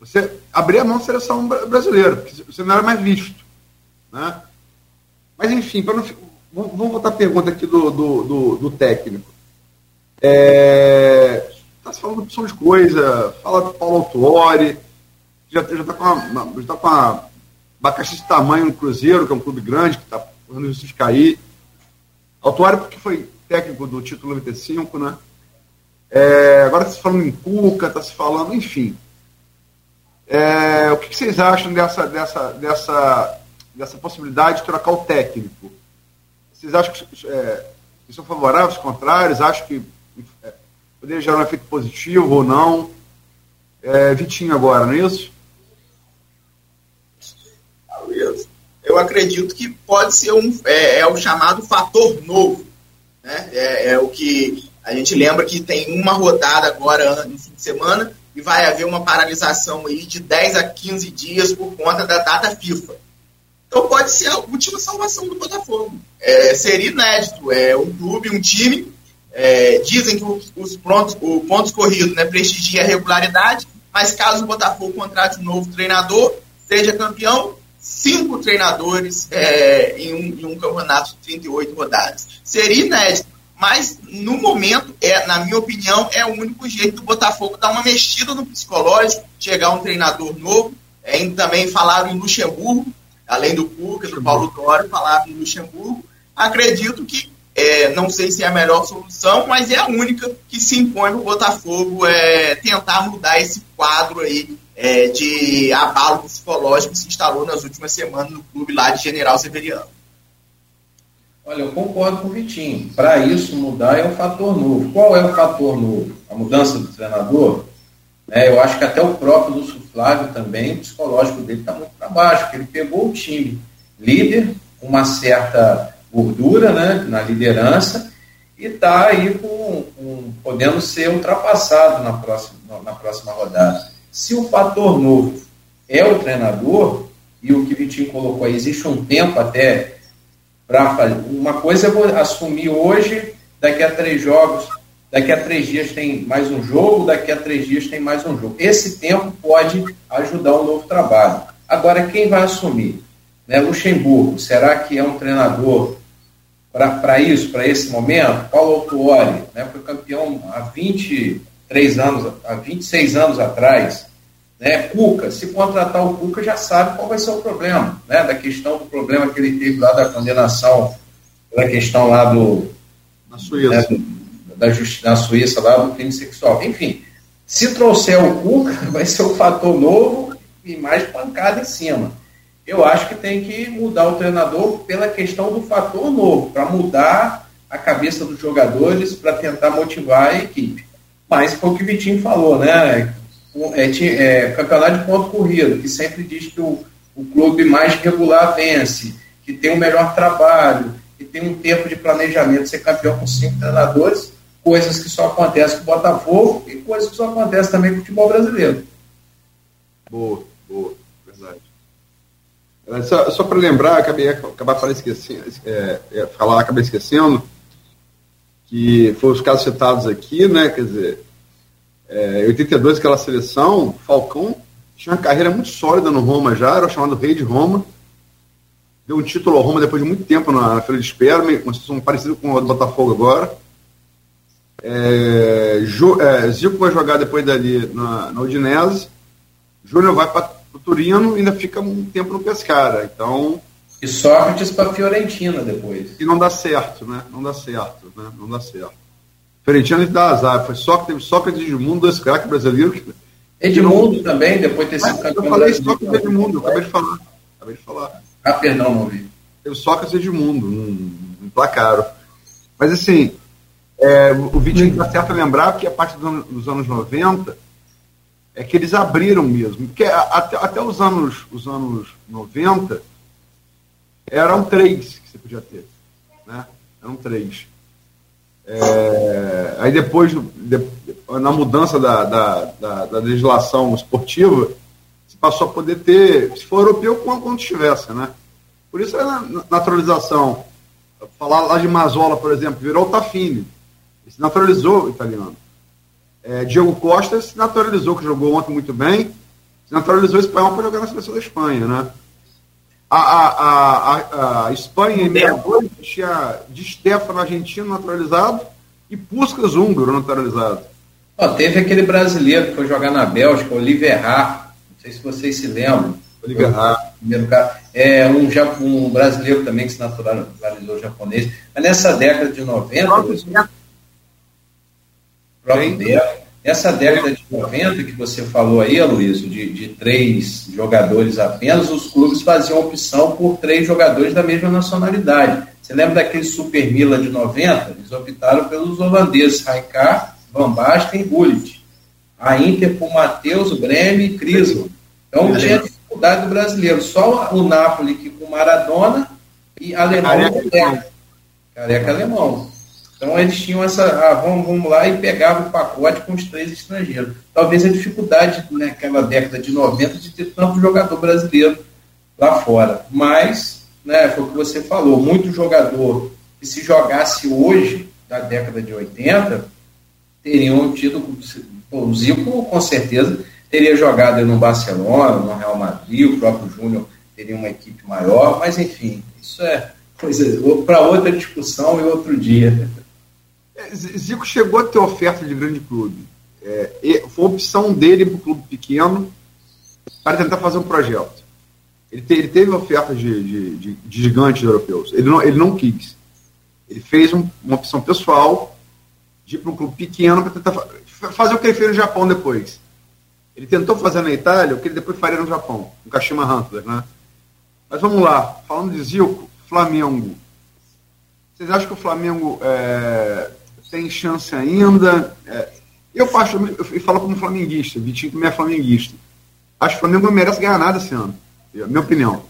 Você abria a mão da seleção brasileira, porque você não era mais visto. Né? Mas, enfim, não, vamos voltar à pergunta aqui do, do, do, do técnico. É, tá se falando de opção de coisa, fala do Paulo Autuori, já está com, a, já tá com a abacaxi de tamanho no Cruzeiro, que é um clube grande, que está correndo risco de cair. Autuori porque foi técnico do título 95, né? É, agora está se falando em Cuca, está se falando, enfim. É, o que, que, vocês acham dessa, dessa, dessa, dessa possibilidade de trocar o técnico? Vocês acham que, é, que são favoráveis, contrários? Acham que é, poderia gerar um efeito positivo ou não? É, Vitinho agora, não é isso? Eu acredito que pode ser um é, é o chamado fator novo, né? É, é, o que a gente lembra que tem uma rodada agora no fim de semana e vai haver uma paralisação aí de 10 a 15 dias por conta da data FIFA. Então pode ser a última salvação do Botafogo. É, seria inédito. É um clube, um time. É, dizem que os, os prontos, o pontos corridos né, prestigia a regularidade, mas caso o Botafogo contrate um novo treinador, seja campeão, cinco treinadores é, em, um, em um campeonato de 38 rodadas. Seria inédito. Mas, no momento, é, na minha opinião, é o único jeito do Botafogo dar uma mexida no psicológico, chegar um treinador novo. É, também falaram em Luxemburgo, além do Cuca, do Paulo Dório, falaram em Luxemburgo. Acredito que, é, não sei se é a melhor solução, mas é a única que se impõe no Botafogo é, tentar mudar esse quadro aí é, de abalo psicológico que se instalou nas últimas semanas no clube lá de General Severiano. Olha, eu concordo com o Vitinho. Para isso mudar é um fator novo. Qual é o fator novo? A mudança do treinador? É, eu acho que até o próprio Lúcio Flávio também, o psicológico dele está muito para baixo, porque ele pegou o time líder, uma certa gordura né, na liderança e está aí com, com, podendo ser ultrapassado na próxima, na próxima rodada. Se o fator novo é o treinador, e o que o Vitinho colocou aí, existe um tempo até para fazer. Uma coisa eu vou assumir hoje, daqui a três jogos, daqui a três dias tem mais um jogo, daqui a três dias tem mais um jogo. Esse tempo pode ajudar um novo trabalho. Agora, quem vai assumir? Né, Luxemburgo, será que é um treinador para isso, para esse momento? Paulo Autuori, né, foi campeão há 23 anos, há 26 anos atrás. Né, Cuca, se contratar o Cuca, já sabe qual vai ser o problema, né, da questão do problema que ele teve lá da condenação, da questão lá do. Na Suíça. Né, do, da justiça na Suíça, lá do crime sexual. Enfim, se trouxer o Cuca, vai ser um fator novo e mais pancada em cima eu acho que tem que mudar o treinador pela questão do fator novo, para mudar a cabeça dos jogadores, para tentar motivar a equipe. Mas foi o que o Vitinho falou, né? É, é, campeonato de ponto corrido, que sempre diz que o, o clube mais regular vence, que tem o melhor trabalho, que tem um tempo de planejamento, ser campeão com cinco treinadores, coisas que só acontecem com o Botafogo e coisas que só acontecem também com o futebol brasileiro. Boa, boa. Só, só para lembrar, acabei acabar esquecendo, é, é, falar, acabei esquecendo que foram os casos citados aqui, né? Quer dizer, é, em 82 aquela seleção, Falcão tinha uma carreira muito sólida no Roma já, era chamado Rei de Roma. Deu um título ao Roma depois de muito tempo na, na fila de espera, uma situação parecida com o do Botafogo agora. É, jo, é, Zico vai jogar depois dali na, na Udinese. Júnior vai para o Turino ainda fica um tempo no Pescara. Então. E Sócrates para Fiorentina depois. E não dá certo, né? Não dá certo, né? Não dá certo. Fiorentina dá azar. Foi Sócrates, Sócrates Edmundo, dois craques brasileiros. Que... Edmundo não... também, depois de ter sido campeão. Eu falei Sócrates e Edmundo, eu acabei de falar. Acabei de falar. Ah, perdão, não vi. Teve Sócrates e Edmundo, um, um placaram. Mas assim, é, o Vitinho está certo a lembrar que a partir dos anos, dos anos 90 é que eles abriram mesmo. Porque até, até os, anos, os anos 90 eram três que você podia ter. Né? Eram três. É, aí depois, de, na mudança da, da, da, da, legislação esportiva, você passou a poder ter, se for europeu, quando estivesse. Né? Por isso a naturalização. Falar lá de Mazola, por exemplo, virou Tafini. Ele se naturalizou italiano. É, Diego Costa se naturalizou, que jogou ontem muito bem, se naturalizou espanhol para jogar na seleção da Espanha, né? A, a, a, a Espanha em 62 tinha de Stefano argentino naturalizado e Puskas húngaro naturalizado. Oh, teve aquele brasileiro que foi jogar na Bélgica, Oliver Hart, não sei se vocês se lembram. Oliver Hart. Primeiro cara. É um, um brasileiro também que se naturalizou japonês. Mas nessa década de 90 Beto. Essa década de 90 que você falou aí, Aloysio, de, de três jogadores apenas, os clubes faziam opção por três jogadores da mesma nacionalidade. Você lembra daquele Super Mila de 90? Eles optaram pelos holandeses Raikar, Van Basten e Gullit. A Inter por Matheus, Breme e Crislo. Então tinha dificuldade do brasileiro. Só o Napoli que com Maradona e alemão Careca, Careca alemão. Então eles tinham essa, ah, vamos, vamos lá e pegavam o pacote com os três estrangeiros. Talvez a dificuldade naquela década de 90 de ter tanto jogador brasileiro lá fora. Mas, né, foi o que você falou, muito jogador que se jogasse hoje, da década de 80, teriam tido, o Zico com certeza teria jogado no Barcelona, no Real Madrid, o próprio Júnior teria uma equipe maior, mas enfim, isso é coisa para outra discussão e outro dia. É, Zico chegou a ter oferta de grande clube. É, foi opção dele para o clube pequeno para tentar fazer um projeto. Ele, te, ele teve oferta de, de, de, de, gigantes europeus. Ele não, ele não quis. Ele fez um, uma opção pessoal de ir para um clube pequeno para tentar fazer o que ele fez no Japão depois. Ele tentou fazer na Itália o que ele depois faria no Japão, no Kashima Hunters, né? Mas vamos lá, falando de Zico, Flamengo. Vocês acham que o Flamengo é, tem chance ainda. É, eu, passo, eu falo como flamenguista, Vitinho também é flamenguista. Acho que o Flamengo não merece ganhar nada esse ano, minha opinião.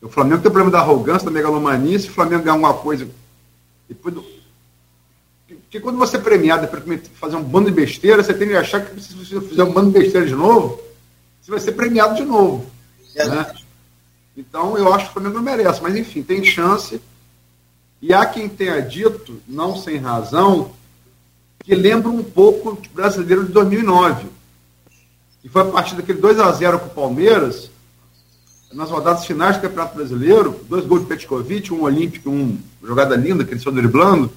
O Flamengo tem o problema da arrogância, da megalomania, se o Flamengo ganhar alguma coisa. Depois do... Porque quando você é premiado para fazer um bando de besteira, você tem que achar que se você fizer um bando de besteira de novo, você vai ser premiado de novo. É. Né? Então eu acho que o Flamengo não merece, mas enfim, tem chance. E há quem tenha dito, não sem razão, que lembra um pouco o brasileiro de 2009. Que foi a partir daquele 2 a 0 com o Palmeiras, nas rodadas finais do Campeonato Brasileiro, dois gols de Petkovic, um olímpico, um jogada linda, que ele só driblando,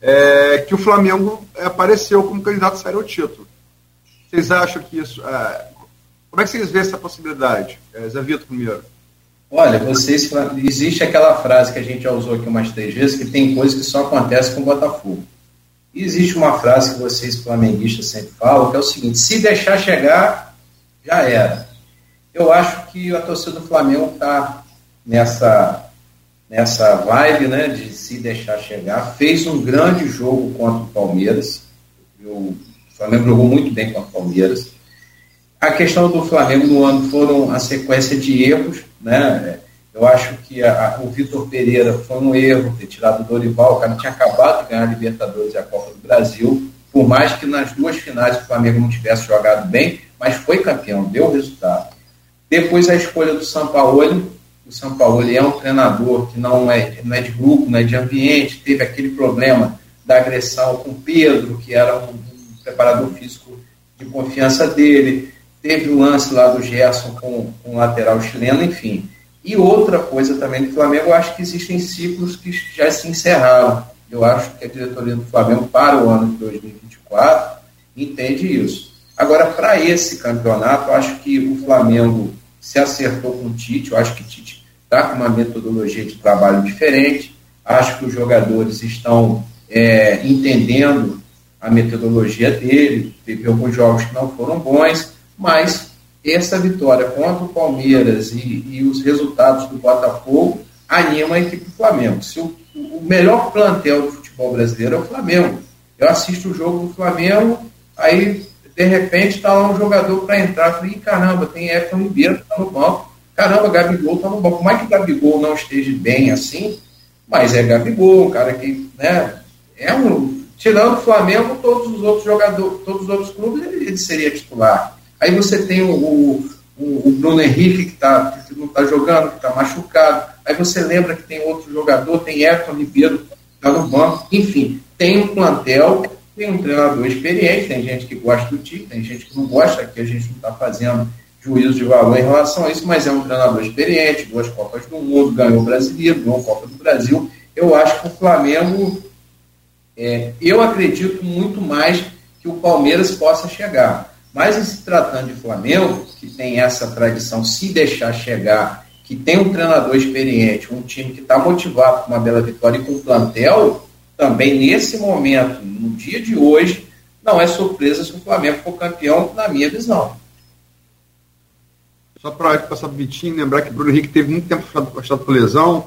é, que o Flamengo apareceu como candidato sério ao título. Vocês acham que isso. É, como é que vocês veem essa possibilidade? É, Zé Vitor primeiro. Olha, vocês. Existe aquela frase que a gente já usou aqui umas três vezes, que tem coisas que só acontecem com o Botafogo. E existe uma frase que vocês flamenguistas sempre falam, que é o seguinte: se deixar chegar, já era. Eu acho que a torcida do Flamengo está nessa, nessa vibe né, de se deixar chegar. Fez um grande jogo contra o Palmeiras. O Flamengo jogou muito bem contra o Palmeiras. A questão do Flamengo no ano foram a sequência de erros. Né? Eu acho que a, o Vitor Pereira foi um erro ter tirado o Dorival. O cara tinha acabado de ganhar a Libertadores e a Copa do Brasil. Por mais que nas duas finais o Flamengo não tivesse jogado bem, mas foi campeão, deu resultado. Depois a escolha do Sampaoli. O Sampaoli é um treinador que não é, não é de grupo, não é de ambiente. Teve aquele problema da agressão com Pedro, que era um, um preparador físico de confiança dele. Teve o lance lá do Gerson com, com o lateral chileno, enfim. E outra coisa também do Flamengo, eu acho que existem ciclos que já se encerraram. Eu acho que a diretoria do Flamengo, para o ano de 2024, entende isso. Agora, para esse campeonato, eu acho que o Flamengo se acertou com o Tite. Eu acho que o Tite está com uma metodologia de trabalho diferente. Acho que os jogadores estão é, entendendo a metodologia dele. Teve alguns jogos que não foram bons, mas essa vitória contra o Palmeiras e, e os resultados do Botafogo anima a equipe do Flamengo. Se o, o melhor plantel do futebol brasileiro é o Flamengo. Eu assisto o jogo do Flamengo, aí de repente está lá um jogador para entrar. Falei, caramba, tem Everton Ribeiro que está no banco. Caramba, Gabigol está no banco. Como é que Gabigol não esteja bem assim? Mas é Gabigol, um cara que, né, é um. Tirando o Flamengo, todos os outros jogadores, todos os outros clubes, ele, ele seria titular. Aí você tem o, o, o Bruno Henrique, que, tá, que não está jogando, que está machucado. Aí você lembra que tem outro jogador, tem Everton Ribeiro, que está no banco. Enfim, tem um plantel tem um treinador experiente, tem gente que gosta do time, tem gente que não gosta, que a gente não está fazendo juízo de valor em relação a isso, mas é um treinador experiente, duas Copas do Mundo, ganhou o Brasileiro, ganhou a Copa do Brasil. Eu acho que o Flamengo, é, eu acredito muito mais que o Palmeiras possa chegar. Mas em se tratando de Flamengo, que tem essa tradição, se deixar chegar, que tem um treinador experiente, um time que está motivado com uma bela vitória e com plantel, também nesse momento, no dia de hoje, não é surpresa se o Flamengo for campeão, na minha visão. Só para passar para o Vitinho, lembrar que Bruno Henrique teve muito tempo afastado por lesão,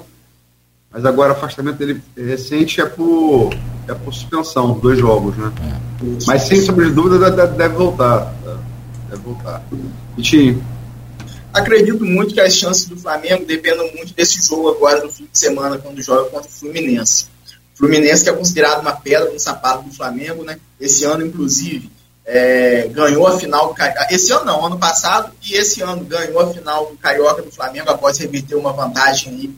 mas agora o afastamento dele recente é por, é por suspensão, dois jogos, né? É. Mas sem sombra de dúvida deve voltar. Deve voltar. Vitinho. Acredito muito que as chances do Flamengo dependem muito desse jogo agora no fim de semana, quando joga contra o Fluminense. Fluminense que é considerado uma pedra no sapato do Flamengo, né? Esse ano, inclusive, é, ganhou a final do Carioca. Esse ano não, ano passado, e esse ano ganhou a final do Carioca do Flamengo após reverter uma vantagem aí,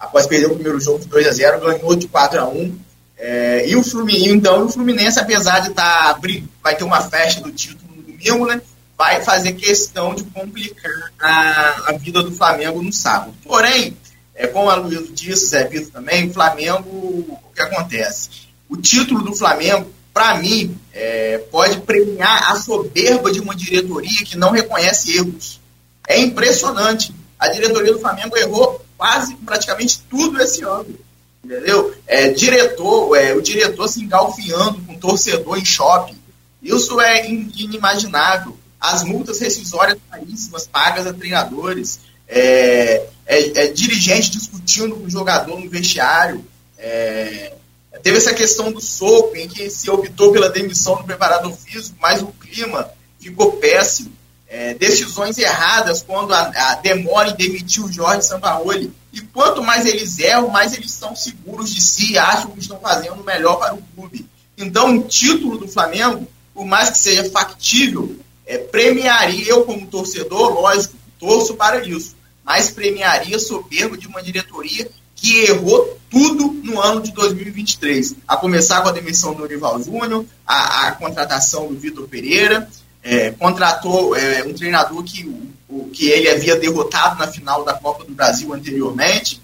após perder o primeiro jogo de 2 a 0 ganhou de 4 a 1 é, E o Fluminense, então, o Fluminense, apesar de estar. Tá, vai ter uma festa do título no domingo, né? Vai fazer questão de complicar a, a vida do Flamengo no sábado. Porém, é, como a Luísa disse, Zé Vitor também, o Flamengo, o que acontece? O título do Flamengo, para mim, é, pode premiar a soberba de uma diretoria que não reconhece erros. É impressionante. A diretoria do Flamengo errou quase, praticamente tudo esse ano. Entendeu? É, diretor, é, o diretor se engalfiando com torcedor em shopping. Isso é inimaginável. As multas rescisórias caríssimas pagas a treinadores é, é, é dirigente discutindo com o jogador no vestiário. É, teve essa questão do soco, em que se optou pela demissão do preparador físico, mas o clima ficou péssimo. É, decisões erradas quando a, a demora em demitir o Jorge Sampaoli. E quanto mais eles erram, mais eles estão seguros de si e acham que estão fazendo o melhor para o clube. Então, o título do Flamengo, por mais que seja factível, é, premiaria, eu como torcedor, lógico, torço para isso, mas premiaria soberbo de uma diretoria que errou tudo no ano de 2023. A começar com a demissão do Orival Júnior, a, a contratação do Vitor Pereira, é, contratou é, um treinador que, o, que ele havia derrotado na final da Copa do Brasil anteriormente.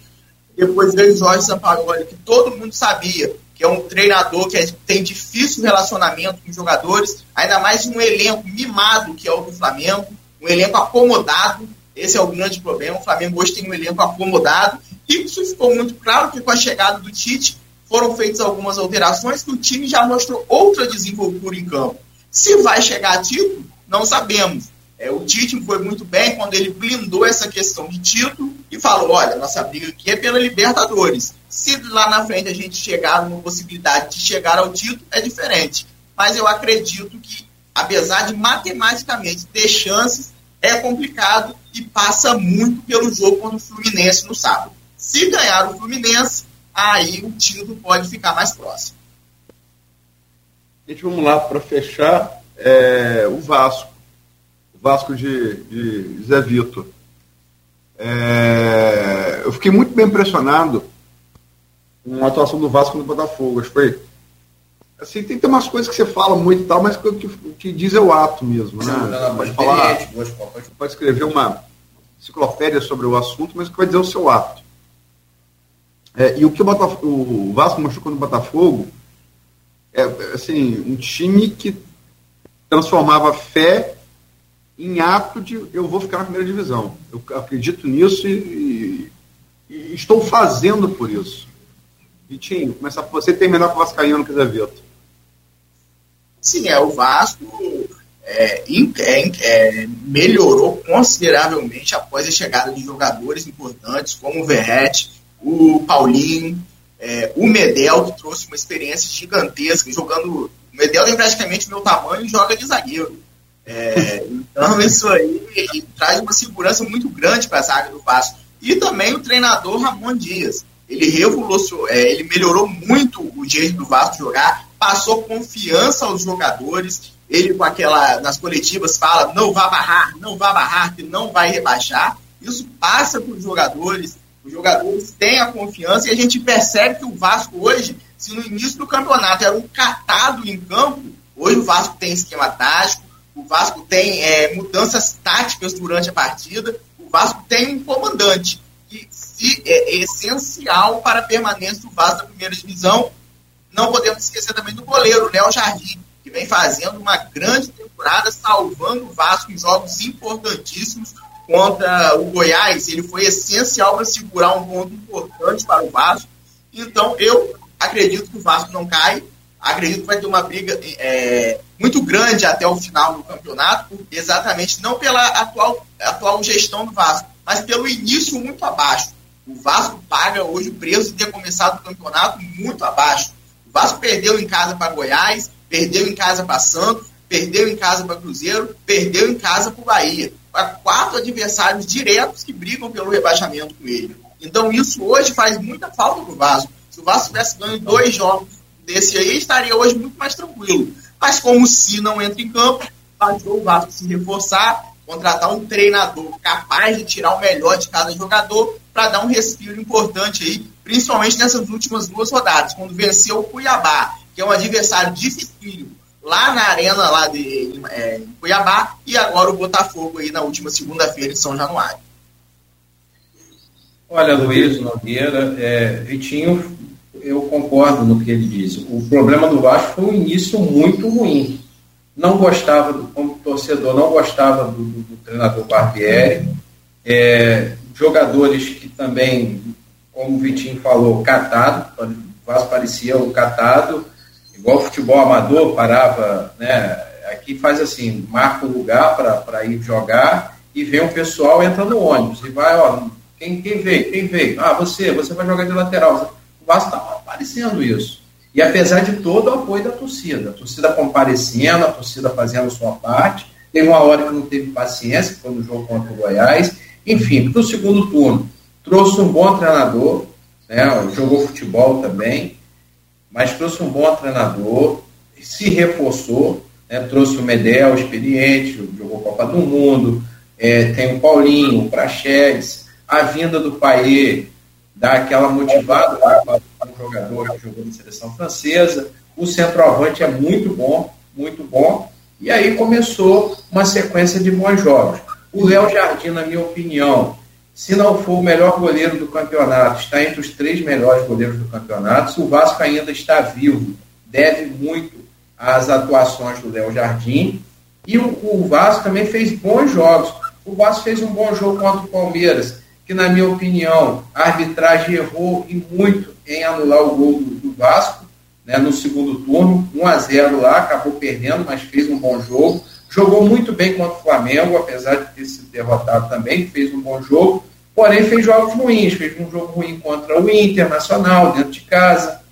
Depois veio o Jorge Sampaoli, que todo mundo sabia que é um treinador que é, tem difícil relacionamento com os jogadores, ainda mais um elenco mimado que é o do Flamengo, um elenco acomodado. Esse é o grande problema. O Flamengo hoje tem um elenco acomodado. E isso ficou muito claro que com a chegada do Tite foram feitas algumas alterações que o time já mostrou outra desenvoltura em campo. Se vai chegar a título, não sabemos. É, o Tite foi muito bem quando ele blindou essa questão de título e falou: olha, nossa briga aqui é pela Libertadores. Se lá na frente a gente chegar numa possibilidade de chegar ao título, é diferente. Mas eu acredito que, apesar de matematicamente ter chances, é complicado e passa muito pelo jogo contra o Fluminense no sábado. Se ganhar o Fluminense, aí o título pode ficar mais próximo. Gente, vamos lá para fechar é, o Vasco. O Vasco de, de Zé Vitor. É, eu fiquei muito bem impressionado com a atuação do Vasco no Botafogo. Acho que foi. Assim, tem, tem umas coisas que você fala muito e tal, mas que o que, diz é o ato mesmo. Né? pode falar, pode escrever uma enciclopédia sobre o assunto, mas o que vai dizer é o seu ato. É, e o que o, Botafogo, o Vasco mostrou no Botafogo é, assim, um time que transformava fé em ato de eu vou ficar na primeira divisão. Eu acredito nisso e, e, e estou fazendo por isso. Vitinho, começar você menor que o Vascaíno que Zé Vito. Sim, é, o Vasco é, é, é, melhorou consideravelmente após a chegada de jogadores importantes como o Verrete, o Paulinho, é, o Medel, que trouxe uma experiência gigantesca, jogando. O Medel tem praticamente meu tamanho e joga de zagueiro. É, então, isso aí traz uma segurança muito grande para a zaga do Vasco. E também o treinador Ramon Dias. Ele revolucionou, é, ele melhorou muito o jeito do Vasco jogar, passou confiança aos jogadores. Ele, com aquela, nas coletivas, fala: não vá barrar, não vá barrar, que não vai rebaixar. Isso passa para os jogadores os jogadores têm a confiança e a gente percebe que o Vasco hoje, se no início do campeonato era um catado em campo, hoje o Vasco tem esquema tático, o Vasco tem é, mudanças táticas durante a partida, o Vasco tem um comandante que se, é, é essencial para a permanência do Vasco na primeira divisão. Não podemos esquecer também do goleiro, Léo Jardim, que vem fazendo uma grande temporada, salvando o Vasco em jogos importantíssimos contra o Goiás, ele foi essencial para segurar um ponto importante para o Vasco. Então, eu acredito que o Vasco não cai. Acredito que vai ter uma briga é, muito grande até o final do campeonato, exatamente não pela atual, atual gestão do Vasco, mas pelo início muito abaixo. O Vasco paga hoje o preço de ter começado o campeonato muito abaixo. O Vasco perdeu em casa para Goiás, perdeu em casa para Santos, perdeu em casa para Cruzeiro, perdeu em casa para o Bahia para quatro adversários diretos que brigam pelo rebaixamento com ele. Então isso hoje faz muita falta para o Vasco. Se o Vasco tivesse ganho dois jogos desse aí, estaria hoje muito mais tranquilo. Mas como se não entra em campo, bastou o Vasco se reforçar, contratar um treinador capaz de tirar o melhor de cada jogador para dar um respiro importante aí, principalmente nessas últimas duas rodadas, quando venceu o Cuiabá, que é um adversário difícil, lá na arena lá de é, Cuiabá e agora o Botafogo aí na última segunda-feira em São Januário. Olha, Luiz Nogueira, é, Vitinho, eu concordo no que ele diz. O problema do Vasco foi um início muito ruim. Não gostava, do, como torcedor, não gostava do, do, do treinador Barbieri. É, jogadores que também, como o Vitinho falou, catado, o Vasco parecia o catado igual futebol amador, parava, né? Aqui faz assim, marca o lugar para ir jogar e vem o pessoal, entra no ônibus e vai, ó, quem, quem veio? Quem veio? Ah, você, você vai jogar de lateral. O Vasco está aparecendo isso. E apesar de todo o apoio da torcida, a torcida comparecendo, a torcida fazendo sua parte, Teve uma hora que não teve paciência, que foi no jogo contra o Goiás. Enfim, para o segundo turno, trouxe um bom treinador, né, jogou futebol também, mas trouxe um bom treinador, se reforçou, né, trouxe o Medel, experiente, jogou Copa do Mundo, é, tem o Paulinho, o Praxedes, a vinda do Paier dá aquela motivada para um jogador que jogou na seleção francesa, o centroavante é muito bom, muito bom, e aí começou uma sequência de bons jogos. O Léo Jardim, na minha opinião, se não for o melhor goleiro do campeonato, está entre os três melhores goleiros do campeonato. Se o Vasco ainda está vivo, deve muito às atuações do Léo Jardim. E o, o, Vasco também fez bons jogos. O Vasco fez um bom jogo contra o Palmeiras, que, na minha opinião, a arbitragem errou e muito em anular o gol do, do Vasco né, no segundo turno. 1 a 0 lá, acabou perdendo, mas fez um bom jogo. Jogou muito bem contra o Flamengo, apesar de ter sido derrotado também, fez um bom jogo, porém fez jogos ruins, fez um jogo ruim contra o Internacional, dentro de casa,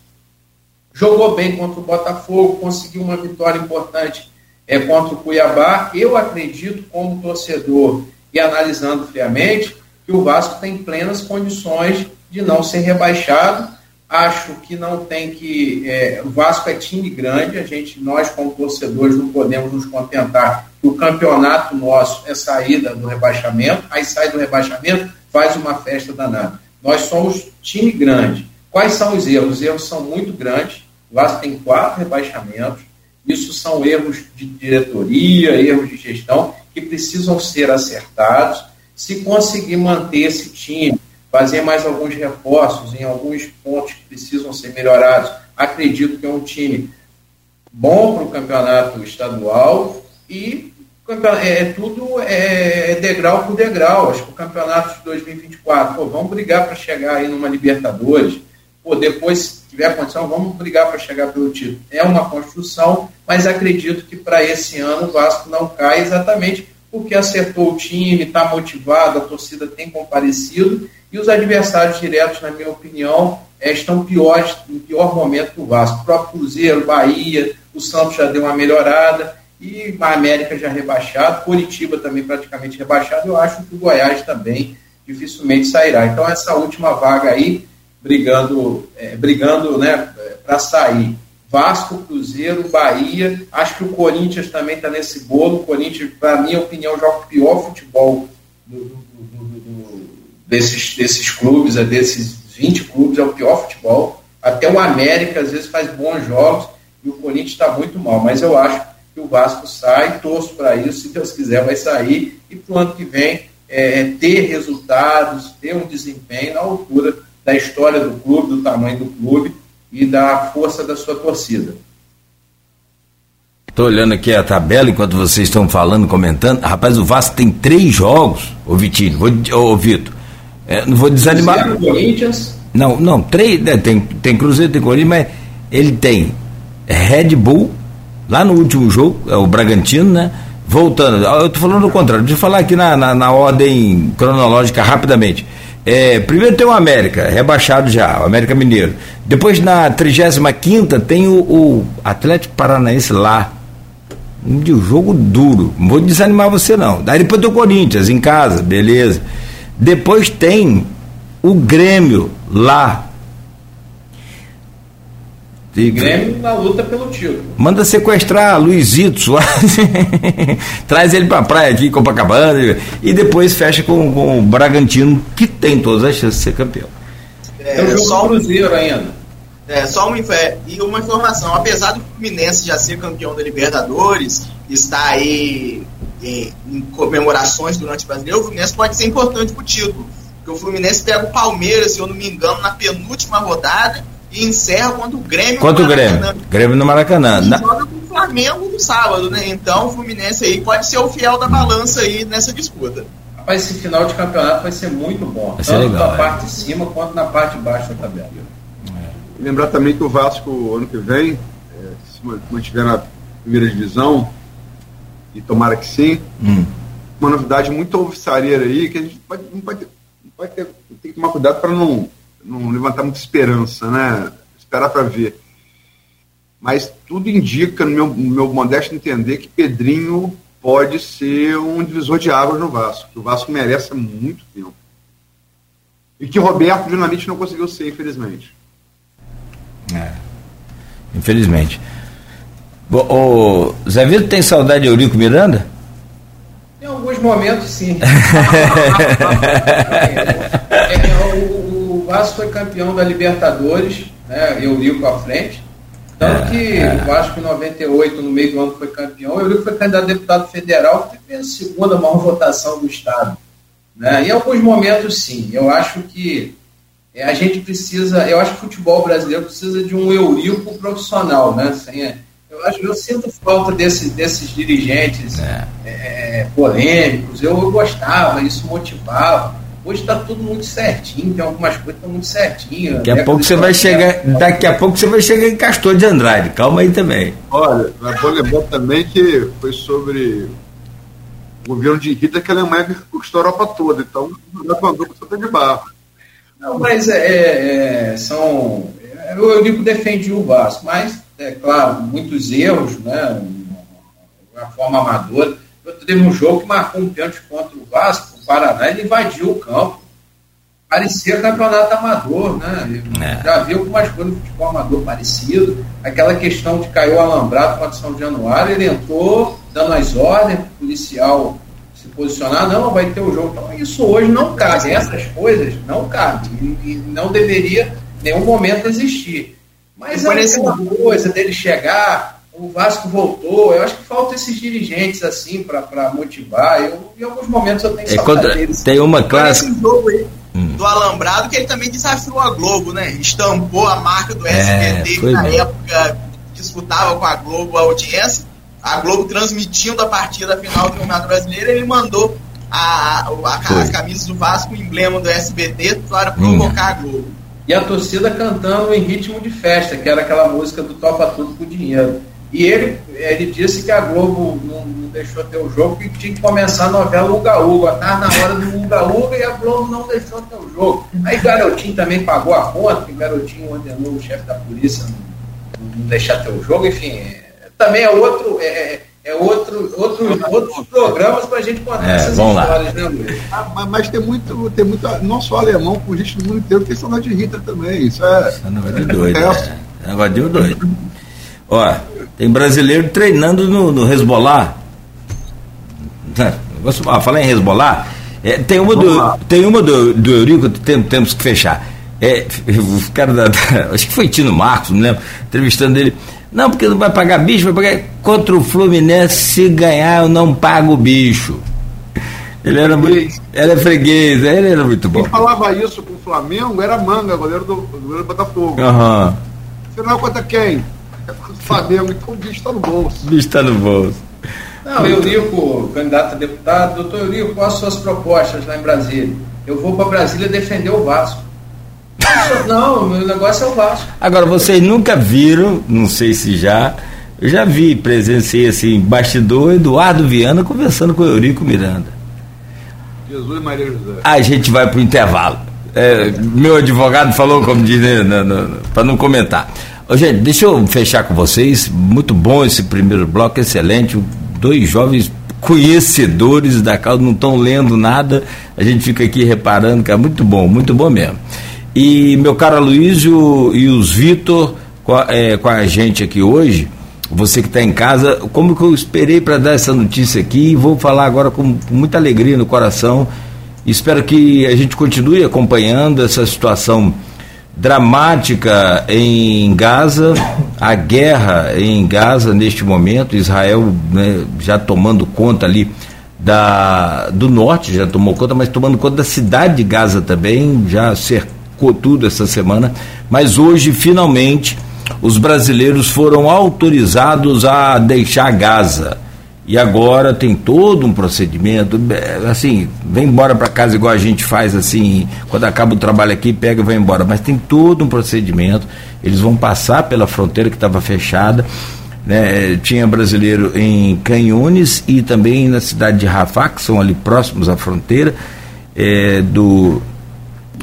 jogou bem contra o Botafogo, conseguiu uma vitória importante é, contra o Cuiabá. Eu acredito, como torcedor e analisando friamente, que o Vasco tem plenas condições de não ser rebaixado Acho que não tem que. É, o Vasco é time grande, a gente, nós, como torcedores, não podemos nos contentar que o campeonato nosso é saída do rebaixamento, aí sai do rebaixamento, faz uma festa danada. Nós somos time grande. Quais são os erros? Os erros são muito grandes. O Vasco tem quatro rebaixamentos. Isso são erros de diretoria, erros de gestão que precisam ser acertados. Se conseguir manter esse time fazer mais alguns reforços em alguns pontos que precisam ser melhorados. Acredito que é um time bom para o campeonato estadual e é, é tudo é, é, degrau por degrau. Acho que o campeonato de 2024, pô, vamos brigar para chegar aí numa Libertadores. Pô, depois, se tiver condição, vamos brigar para chegar pelo título. É uma construção, mas acredito que para esse ano o Vasco não cai exatamente porque acertou o time, está motivado, a torcida tem comparecido e os adversários diretos, na minha opinião, é, estão piores, pior momento que o Vasco. O próprio Cruzeiro, Bahia, o Santos já deu uma melhorada e a América já rebaixado, Curitiba também praticamente rebaixado. Eu acho que o Goiás também dificilmente sairá. Então essa última vaga aí, brigando, é, brigando né, para sair. Vasco, Cruzeiro, Bahia. Acho que o Corinthians também está nesse bolo. O Corinthians, para minha opinião, joga o pior futebol do, do, desses, desses clubes, é desses 20 clubes, é o pior futebol. Até o América às vezes faz bons jogos e o Corinthians está muito mal, mas eu acho que o Vasco sai, torço para isso, se Deus quiser vai sair e para o ano que vem é, é, ter resultados, ter um desempenho na altura da história do clube, do tamanho do clube e da força da sua torcida. Estou olhando aqui a tabela enquanto vocês estão falando, comentando. Rapaz, o Vasco tem três jogos, ô Vitinho, ô Vitor. É, não vou desanimar. Cruzeiro, Corinthians. Não, não, três, né, tem, tem Cruzeiro, tem Corinthians, mas ele tem Red Bull, lá no último jogo, é o Bragantino, né? Voltando, eu estou falando o contrário, deixa eu falar aqui na, na, na ordem cronológica rapidamente. É, primeiro tem o América, rebaixado já, o América Mineiro. Depois na 35 tem o, o Atlético Paranaense lá. Um jogo duro. Não vou desanimar você não. Daí depois tem o Corinthians em casa, beleza. Depois tem o Grêmio lá. E Grêmio na luta pelo título. Manda sequestrar Luizito Soares. Traz ele pra praia aqui, Copacabana. E depois fecha com, com o Bragantino, que tem todas as chances de ser campeão. É, é só o Cruzeiro ainda. É, só uma, e uma informação, apesar do Fluminense já ser campeão da Libertadores, está aí em, em comemorações durante o brasileiro, o Fluminense pode ser importante para o título. Porque o Fluminense pega o Palmeiras, se eu não me engano, na penúltima rodada e encerra contra o Grêmio contra o Grêmio. Grêmio no Maracanã. E na... joga com o Flamengo no sábado, né? Então o Fluminense aí pode ser o fiel da balança aí nessa disputa. Rapaz, esse final de campeonato vai ser muito bom. Vai tanto legal, na é. parte de cima quanto na parte de baixo da tabela. É. Lembrar também que o Vasco, ano que vem, é, se mantiver na primeira divisão, e tomara que sim. Hum. Uma novidade muito alvissareira aí, que a gente pode, não pode, não pode ter, tem que tomar cuidado para não, não levantar muita esperança, né? Esperar para ver. Mas tudo indica, no meu, no meu modesto entender, que Pedrinho pode ser um divisor de águas no Vasco, que o Vasco merece há muito tempo. E que o Roberto Dinamite não conseguiu ser, infelizmente. É. Infelizmente. O, Zé Vitor tem saudade de Eurico Miranda? Em alguns momentos, sim. é, o, o, Vasco foi campeão da Libertadores, né, Eurico à frente. Tanto é, que é. o Vasco em 98, no meio do ano, foi campeão. O Eurico foi candidato a deputado federal, que teve a segunda maior votação do Estado. Né? Em alguns momentos, sim. Eu acho que é, a gente precisa, eu acho que o futebol brasileiro precisa de um Eurico profissional, né? Sem, eu, acho, eu sinto falta desse, desses dirigentes é. É, polêmicos. Eu, eu, gostava, isso motivava. Hoje está tudo muito certinho, tem algumas coisas que estão muito certinhas. Daqui a pouco você vai chegar, daqui a pouco você vai chegar em Castor de Andrade. Calma aí também. Olha, é bom lembrar também que foi sobre o governo de Hitler que a Alemanha conquistou a Europa toda. Então, não mandou para Santa de Barro. Não, mas é, é, é são. O Eurico defende o Vasco, mas é claro, muitos erros, né? Uma forma amadora. Eu teve um jogo que marcou um pênalti contra o Vasco, Paraná, ele invadiu o campo. Parecia campeonato amador, né? É. Já viu algumas coisas do futebol amador parecido. Aquela questão de caiu o alambrado contra São Januário, ele entrou dando as ordens para o policial se posicionar, não, vai ter o jogo. Então, isso hoje não cabe, essas coisas não cabem e, e não deveria em nenhum momento existir. Mas é aquela coisa dele chegar, o Vasco voltou. Eu acho que falta esses dirigentes assim para motivar. Eu, em alguns momentos eu tenho é contra, deles. Tem uma classe. Hum. do Alambrado que ele também desafiou a Globo, né? Estampou a marca do SBT, é, que na bem. época disputava com a Globo a audiência. A Globo transmitindo a partida final do Campeonato Brasileiro, ele mandou a, a, as camisas do Vasco, o emblema do SBT, para provocar hum. a Globo e a torcida cantando em ritmo de festa, que era aquela música do Topa Tudo com Dinheiro. E ele, ele disse que a Globo não, não deixou ter o jogo, que tinha que começar a novela Uga Uga. Estava na hora do Uga Uga e a Globo não deixou ter o jogo. Aí Garotinho também pagou a conta, que Garotinho ordenou o chefe da polícia não, não deixar ter o jogo. Enfim, também é outro. É, é é outro, outro, outros programas para a gente contar é, essas histórias, né, Luiz? Ah, mas, mas, tem muito, tem muito, não só alemão, com gente do mundo inteiro, tem saudade de Rita também. Isso é. Isso é negócio de doido. É, é negócio de doido. Ó, tem brasileiro treinando no, no Hezbollah. Ah, falar em Hezbollah, é, tem uma do, tem uma do, do Eurico, tem, temos que fechar. É, o cara da, da, Acho que foi Tino Marcos, não lembro, entrevistando ele. Não, porque não vai pagar bicho, vai pagar. Contra o Fluminense, se ganhar, eu não pago o bicho. Ele era muito. Ele é freguês, ele era muito bom. Quem falava isso com o Flamengo era Manga, goleiro do, goleiro do Botafogo. Aham. Uhum. Afinal, conta quem? O Flamengo, então o bicho está no bolso. O bicho está no bolso. Não, Eurico, candidato a deputado, doutor Eurico, quais as suas propostas lá em Brasília? Eu vou para Brasília defender o Vasco. Não, o meu negócio é o Vasco. Agora, vocês nunca viram, não sei se já, eu já vi, presenciei assim, bastidor, Eduardo Viana conversando com o Eurico Miranda. Jesus e Maria José. A gente vai para o intervalo. É, meu advogado falou, como diz, né, para não comentar. Ô, gente, deixa eu fechar com vocês. Muito bom esse primeiro bloco, excelente. Dois jovens conhecedores da causa, não estão lendo nada. A gente fica aqui reparando que é muito bom, muito bom mesmo. E meu caro Aloysio e os Vitor com, é, com a gente aqui hoje, você que está em casa, como que eu esperei para dar essa notícia aqui vou falar agora com muita alegria no coração. Espero que a gente continue acompanhando essa situação dramática em Gaza, a guerra em Gaza neste momento, Israel né, já tomando conta ali da, do norte, já tomou conta, mas tomando conta da cidade de Gaza também, já cercando tudo essa semana, mas hoje finalmente os brasileiros foram autorizados a deixar Gaza. E agora tem todo um procedimento, assim, vem embora para casa igual a gente faz assim, quando acaba o trabalho aqui, pega e vai embora, mas tem todo um procedimento. Eles vão passar pela fronteira que estava fechada. Né? Tinha brasileiro em Canhones e também na cidade de Rafah, que são ali próximos à fronteira é, do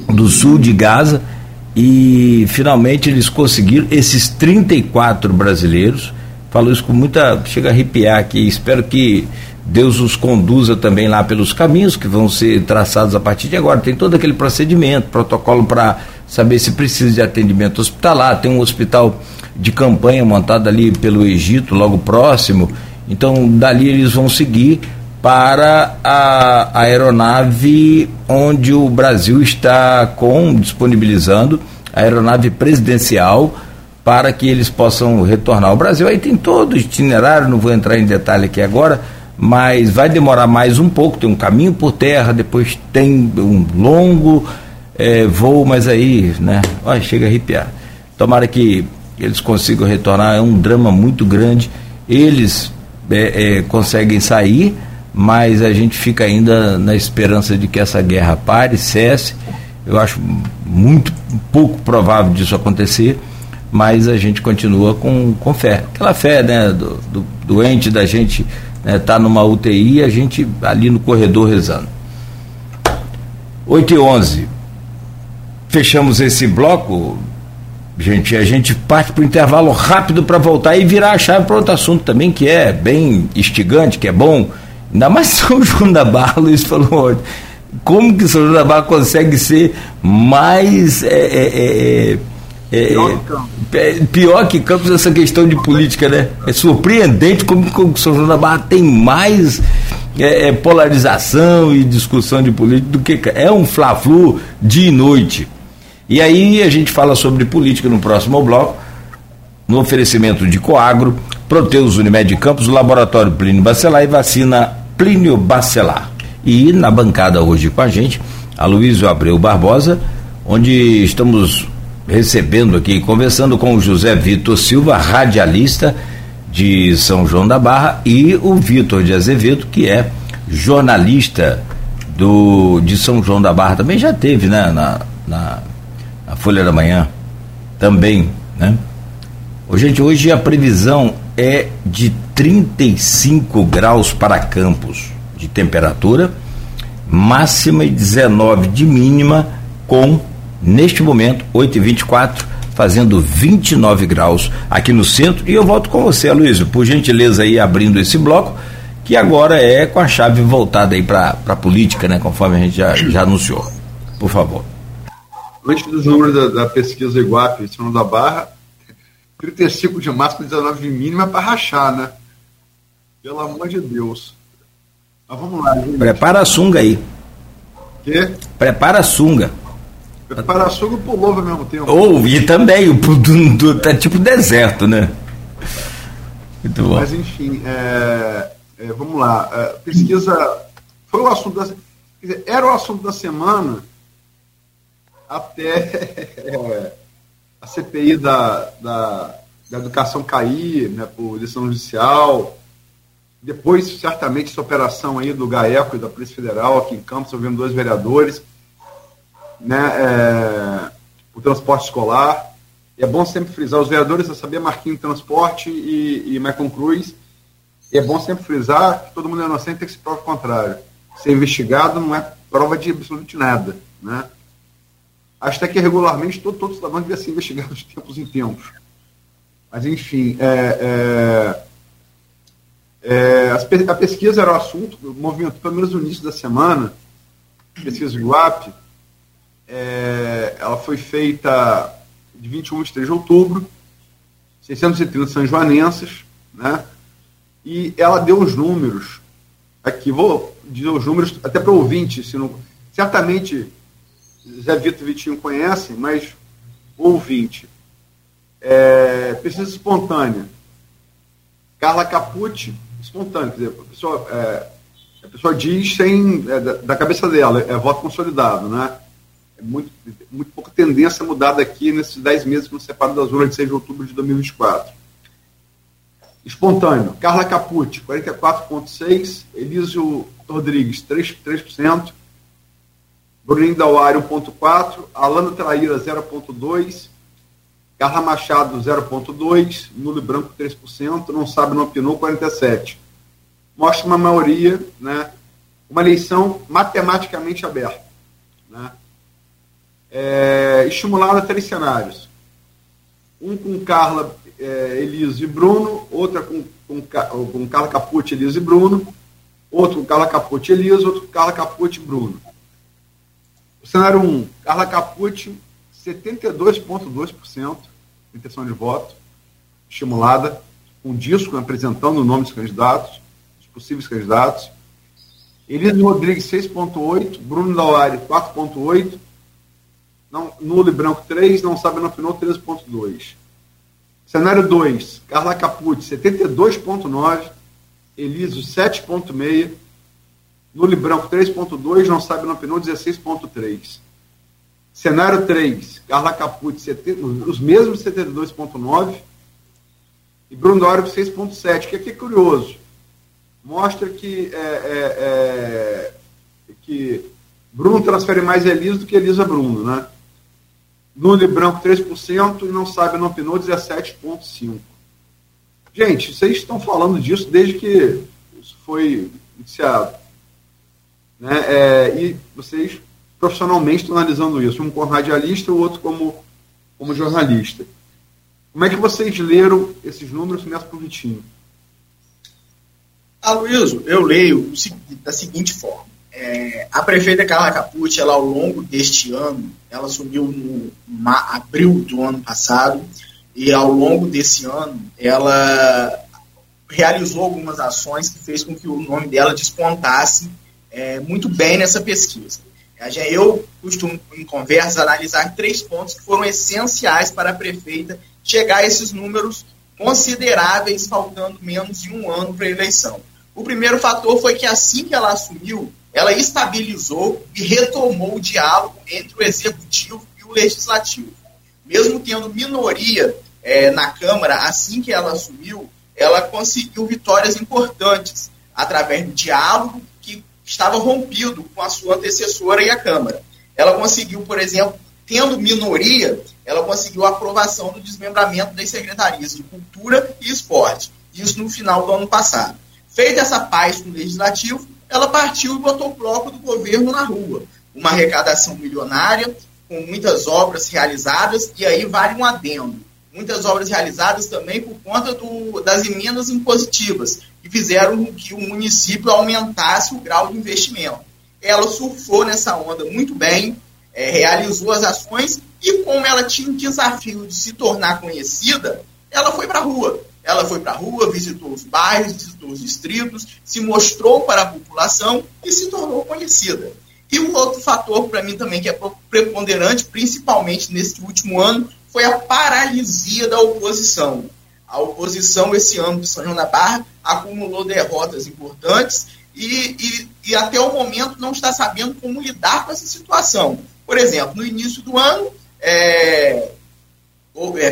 do sul de Gaza e finalmente eles conseguiram esses 34 brasileiros falo isso com muita. chega a arrepiar aqui. Espero que Deus os conduza também lá pelos caminhos que vão ser traçados a partir de agora. Tem todo aquele procedimento, protocolo para saber se precisa de atendimento hospitalar. Tem um hospital de campanha montado ali pelo Egito, logo próximo. Então, dali eles vão seguir para a, a aeronave onde o Brasil está com disponibilizando a aeronave presidencial para que eles possam retornar ao Brasil. Aí tem todo o itinerário, não vou entrar em detalhe aqui agora, mas vai demorar mais um pouco, tem um caminho por terra, depois tem um longo é, voo, mas aí, né, olha, chega a arrepiar. Tomara que eles consigam retornar, é um drama muito grande. Eles é, é, conseguem sair, mas a gente fica ainda na esperança de que essa guerra pare, cesse. Eu acho muito pouco provável disso acontecer, mas a gente continua com, com fé. Aquela fé né, do, do doente da gente está né, tá numa UTI a gente ali no corredor rezando. 8 e 11. Fechamos esse bloco. Gente, a gente parte para o intervalo rápido para voltar e virar a chave para outro assunto também, que é bem instigante, que é bom. Ainda mais São João da Barra, Luiz falou Como que São João da Barra consegue ser mais. É, é, é, é pior, que é, pior que Campos essa questão de política, né? É surpreendente como, como São João da Barra tem mais é, é, polarização e discussão de política do que. É um fla-flu dia e noite. E aí a gente fala sobre política no próximo bloco, no oferecimento de Coagro, Proteus Unimed Campos, Laboratório Plínio Bacelar e Vacina Plínio Bacelar. E na bancada hoje com a gente, a Luísio Abreu Barbosa, onde estamos recebendo aqui, conversando com o José Vitor Silva, radialista de São João da Barra, e o Vitor de Azevedo, que é jornalista do, de São João da Barra, também já teve, né, na, na a Folha da Manhã também, né? Gente, hoje a previsão é de 35 graus para Campos de temperatura, máxima e 19 de mínima, com, neste momento, 8 e 24 fazendo 29 graus aqui no centro. E eu volto com você, Luiz, por gentileza aí abrindo esse bloco, que agora é com a chave voltada aí para a política, né? Conforme a gente já, já anunciou. Por favor antes dos números da, da pesquisa Iguape, São da Barra, 35 de máxima, 19 de mínima para rachar, né? Pelo amor de Deus. Mas vamos lá, gente. Prepara a sunga aí. Quê? Prepara a sunga. Prepara a sunga e pulou ao mesmo tempo. Ou, oh, e também, o do, do, tá tipo deserto, né? Muito bom. Mas enfim, é, é, vamos lá. É, pesquisa. Foi o assunto da. Dizer, era o assunto da semana até é, a CPI da, da, da, educação cair né, por decisão judicial. Depois, certamente, essa operação aí do GAECO e da Polícia Federal aqui em Campos, vendo dois vereadores, né, é, o transporte escolar. E é bom sempre frisar, os vereadores, eu sabia Marquinhos Transporte e, e Michael Cruz, e é bom sempre frisar que todo mundo é inocente tem que se provar o contrário. Ser investigado não é prova de absolutamente nada, né? Acho até que regularmente todo, todo cidadão devia ser investigado de tempos em tempos. Mas, enfim, é, é, é, a pesquisa era o assunto, o movimento, pelo menos no início da semana, a pesquisa do UAP, é, ela foi feita de 21 a 23 de outubro, 630 São Joanenses, né? E ela deu os números, aqui, vou dizer os números até para o ouvinte, se não, certamente Zé Vitor Vitinho conhecem, mas ouvinte. É, pesquisa espontânea. Carla Capucci, espontânea, quer dizer, a pessoa, é, a pessoa diz sem, é, da, cabeça dela, é voto consolidado, né? É muito, muito pouca tendência mudada aqui nesses 10 meses que nos separam das urnas de 6 de outubro de 2024. Espontâneo, Carla Capucci, 44,6%, Elísio Rodrigues, 3%, 3% Bruninho Dauário 1.4, Alana Traíra 0.2, Carla Machado 0.2, Nulo Branco 3%, não sabe, não opinou 47. Mostra uma maioria, né, uma eleição matematicamente aberta. Né? É, estimulada a três cenários. Um com Carla é, Eliso e Bruno, outra com, com, com Carla Capucci, Eliso e Bruno, outro com Carla Capucci, Eliso, outro com Carla Capucci e Bruno. O cenário 1, Carla Capucci, 72,2% de intenção de voto, estimulada, com um disco apresentando o nome dos candidatos, dos possíveis candidatos. Eliso Rodrigues, 6,8%, Bruno Dauari, 4,8%, não, nulo e branco 3, não sabe no final 13,2%. Cenário 2, Carla Capucci, 72,9%, Eliso, 7,6%, nulo e branco 3,2%, não sabe no final 16,3%. Cenário 3, Carla Capucci, os mesmos 72,9%, e Bruno Dório 6,7%, que aqui é curioso. Mostra que, é, é, é, que Bruno transfere mais Elisa do que Elisa Bruno, né? Nuno e Branco 3% e não sabe não Pinot 17,5%. Gente, vocês estão falando disso desde que isso foi iniciado. Né? É, e vocês profissionalmente estão analisando isso, um como radialista o outro como, como jornalista. Como é que vocês leram esses números? Começa por Vitinho. Aloysio, eu leio da seguinte forma. É, a prefeita Carla Capucci, ela ao longo deste ano, ela assumiu no abril do ano passado, e ao longo desse ano, ela realizou algumas ações que fez com que o nome dela despontasse é, muito bem nessa pesquisa. Eu costumo, em conversas, analisar três pontos que foram essenciais para a prefeita chegar a esses números consideráveis, faltando menos de um ano para a eleição. O primeiro fator foi que assim que ela assumiu, ela estabilizou e retomou o diálogo entre o executivo e o legislativo. Mesmo tendo minoria é, na Câmara, assim que ela assumiu, ela conseguiu vitórias importantes através do diálogo que estava rompido com a sua antecessora e a Câmara. Ela conseguiu, por exemplo, tendo minoria, ela conseguiu a aprovação do desmembramento das secretarias de Cultura e Esporte. Isso no final do ano passado. Feita essa paz com o Legislativo, ela partiu e botou o bloco do governo na rua. Uma arrecadação milionária, com muitas obras realizadas, e aí vale um adendo. Muitas obras realizadas também por conta do, das emendas impositivas, que fizeram que o município aumentasse o grau de investimento. Ela surfou nessa onda muito bem, é, realizou as ações, e como ela tinha um desafio de se tornar conhecida, ela foi para a rua ela foi para a rua, visitou os bairros, visitou os distritos, se mostrou para a população e se tornou conhecida. E um outro fator para mim também que é preponderante, principalmente nesse último ano, foi a paralisia da oposição. A oposição esse ano de São João da Barra acumulou derrotas importantes e, e, e até o momento não está sabendo como lidar com essa situação. Por exemplo, no início do ano, é,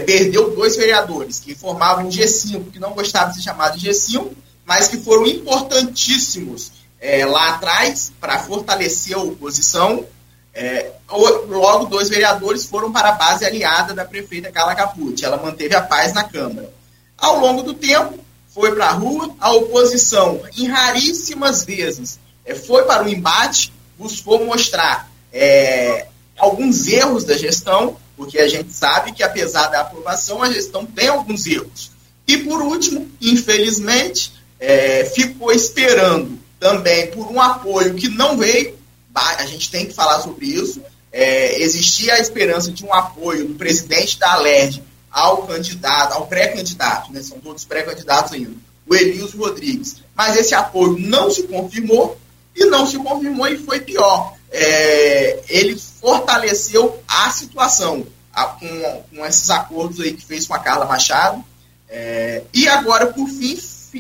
perdeu dois vereadores que formavam o G5, que não gostavam de ser chamados de G5, mas que foram importantíssimos é, lá atrás para fortalecer a oposição. É, logo, dois vereadores foram para a base aliada da prefeita Carla Capucci. Ela manteve a paz na Câmara. Ao longo do tempo, foi para a rua, a oposição, em raríssimas vezes, é, foi para o embate, buscou mostrar é, alguns erros da gestão, porque a gente sabe que, apesar da aprovação, a gestão tem alguns erros. E, por último, infelizmente, é, ficou esperando também por um apoio que não veio, a gente tem que falar sobre isso. É, existia a esperança de um apoio do presidente da Alerj ao candidato, ao pré-candidato, né, são todos pré-candidatos ainda, o Elilson Rodrigues. Mas esse apoio não se confirmou, e não se confirmou e foi pior. É, ele fortaleceu a situação a, com, com, esses acordos aí que fez com a Carla Machado. É, e agora, por fim,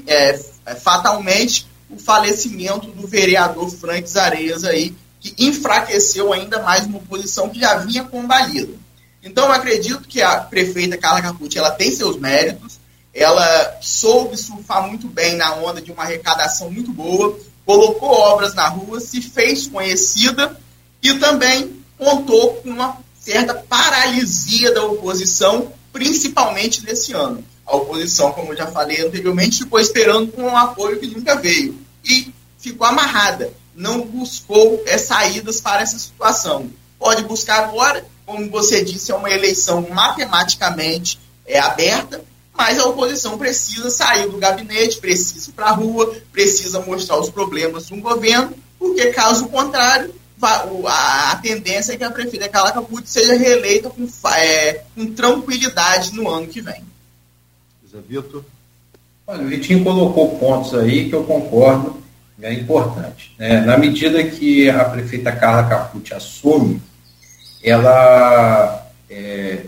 é, é, fatalmente, o falecimento do vereador Frank Zareias aí, que enfraqueceu ainda mais uma oposição que já vinha combalida. Então, eu acredito que a prefeita Carla Capucci, ela tem seus méritos, ela soube surfar muito bem na onda de uma arrecadação muito boa, colocou obras na rua, se fez conhecida e também contou com uma certa paralisia da oposição, principalmente nesse ano. A oposição, como eu já falei anteriormente, ficou esperando um apoio que nunca veio e ficou amarrada, não buscou é, saídas para essa situação. Pode buscar agora, como você disse, é uma eleição matematicamente é, aberta, mas a oposição precisa sair do gabinete, precisa ir para a rua, precisa mostrar os problemas do governo, porque caso contrário, a, tendência é que a prefeita Carla Capucci seja reeleita com, é, com tranquilidade no ano que vem. Zé Vitor. Olha, o Vitinho colocou pontos aí que eu concordo, é importante. Né? Na medida que a prefeita Carla Capucci assume, ela é,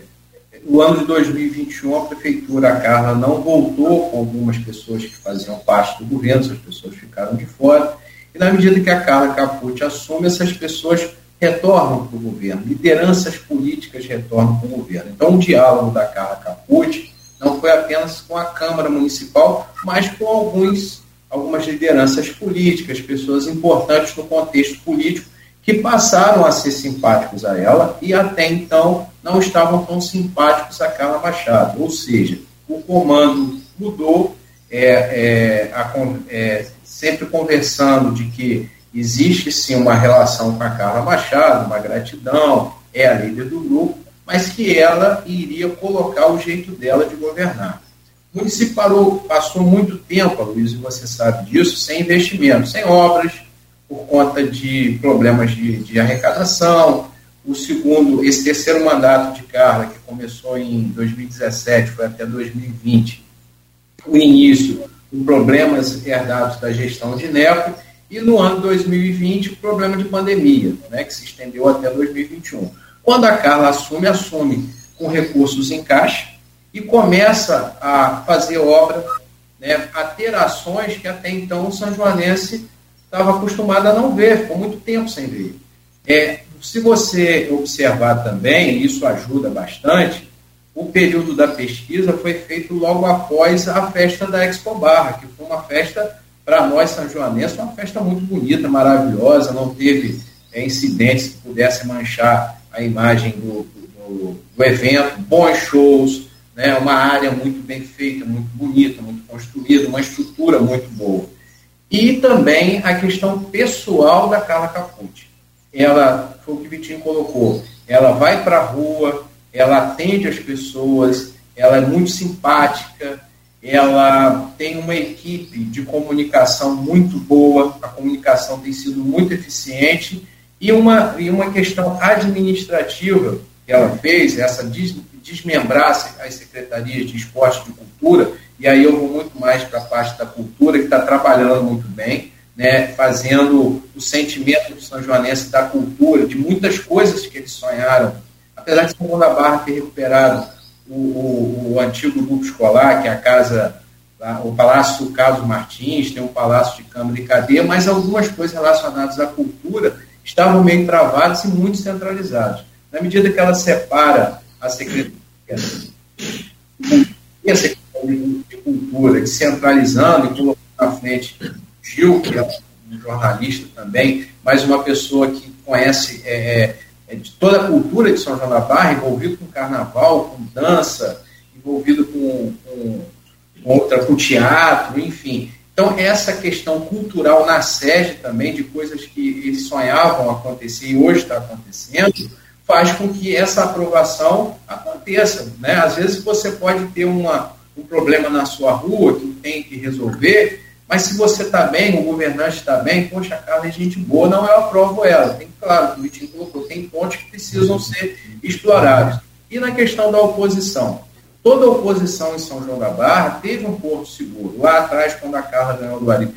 no ano de 2021, a prefeitura, a Carla, não voltou com algumas pessoas que faziam parte do governo, essas pessoas ficaram de fora. E na medida que a Carla Capucci assume, essas pessoas retornam para o governo, lideranças políticas retornam para o governo. Então, o diálogo da Carla Capucci não foi apenas com a Câmara Municipal, mas com alguns, algumas lideranças políticas, pessoas importantes no contexto político, que passaram a ser simpáticos a ela e até então não estavam tão simpáticos a Carla Machado. Ou seja, o comando mudou, é, é, a, é, sempre conversando de que existe sim uma relação com a Carla Machado, uma gratidão, é a líder do grupo, mas que ela iria colocar o jeito dela de governar. O município parou, passou muito tempo, Luiz, e você sabe disso, sem investimento, sem obras, por conta de problemas de, de arrecadação. O segundo, esse terceiro mandato de Carla, que começou em 2017, foi até 2020, o início com problemas herdados da gestão de Neco, e no ano 2020 o problema de pandemia, né, que se estendeu até 2021. Quando a Carla assume, assume com recursos em caixa e começa a fazer obra, né, a ter ações que até então o São Joanense estava acostumado a não ver, ficou muito tempo sem ver. É, se você observar também, isso ajuda bastante, o período da pesquisa foi feito logo após a festa da Expo Barra, que foi uma festa, para nós, São Joanenses, uma festa muito bonita, maravilhosa, não teve é, incidentes que pudessem manchar a imagem do, do, do evento, bons shows, né, uma área muito bem feita, muito bonita, muito construída, uma estrutura muito boa. E também a questão pessoal da Carla Capucci. Ela, foi o que o Vitinho colocou, ela vai para a rua, ela atende as pessoas, ela é muito simpática, ela tem uma equipe de comunicação muito boa, a comunicação tem sido muito eficiente, e uma, e uma questão administrativa que ela fez, essa des, desmembrar as secretarias de esporte e cultura, e aí eu vou muito mais para a parte da cultura, que está trabalhando muito bem, né, fazendo o sentimento do São Joanense da cultura, de muitas coisas que eles sonharam. Apesar de São João da Barra ter recuperado o, o, o, antigo grupo escolar, que é a casa, o Palácio Carlos Martins, tem um Palácio de Câmara e Cadeia, mas algumas coisas relacionadas à cultura estavam meio travadas e muito centralizadas. Na medida que ela separa a Secretaria a Secretaria de Cultura, descentralizando e colocando na frente Gil, que é um jornalista também, mas uma pessoa que conhece é, é, de toda a cultura de São João da Barra, envolvido com carnaval, com dança, envolvido com, com, com outra, com teatro, enfim. Então, essa questão cultural na sede também, de coisas que eles sonhavam acontecer e hoje está acontecendo, faz com que essa aprovação aconteça. Né? Às vezes você pode ter uma, um problema na sua rua que tem que resolver, mas se você está bem, o governante está bem, poxa, a Carla é gente boa, não eu aprovo ela. Tem, claro, o Vitinho colocou, tem pontos que precisam ser explorados. E na questão da oposição? Toda oposição em São João da Barra teve um porto seguro. Lá atrás, quando a Carla ganhou do Ari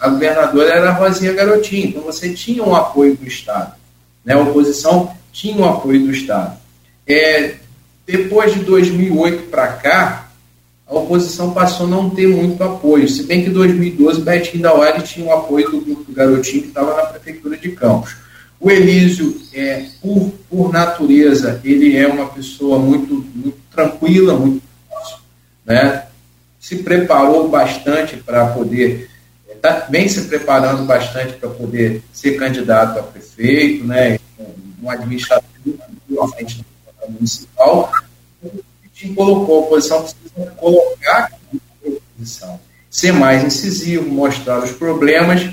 a governadora era a Rosinha Garotinho, então você tinha um apoio do Estado. Né? A oposição tinha um apoio do Estado. É, depois de 2008 para cá, a oposição passou a não ter muito apoio, se bem que em 2012 Betinho Dauari tinha o apoio do grupo do Garotinho que estava na prefeitura de Campos. O Elísio, é, por, por natureza, ele é uma pessoa muito, muito tranquila, muito né? se preparou bastante para poder, está bem se preparando bastante para poder ser candidato a prefeito, né? um administrador à frente do municipal, que colocou a oposição precisa colocar a oposição, ser mais incisivo, mostrar os problemas,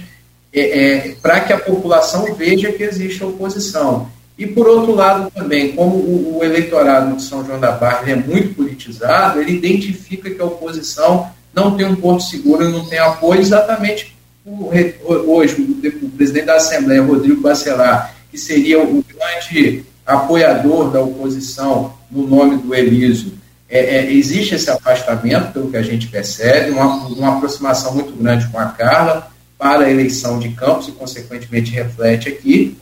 é, é, para que a população veja que existe oposição. E, por outro lado, também, como o, o eleitorado de São João da Barra é muito politizado, ele identifica que a oposição não tem um porto seguro não tem apoio exatamente hoje, o, o presidente da Assembleia, Rodrigo Bacelar, que seria o grande apoiador da oposição no nome do Elísio, é, é, existe esse afastamento, pelo que a gente percebe, uma, uma aproximação muito grande com a Carla para a eleição de Campos e, consequentemente, reflete aqui.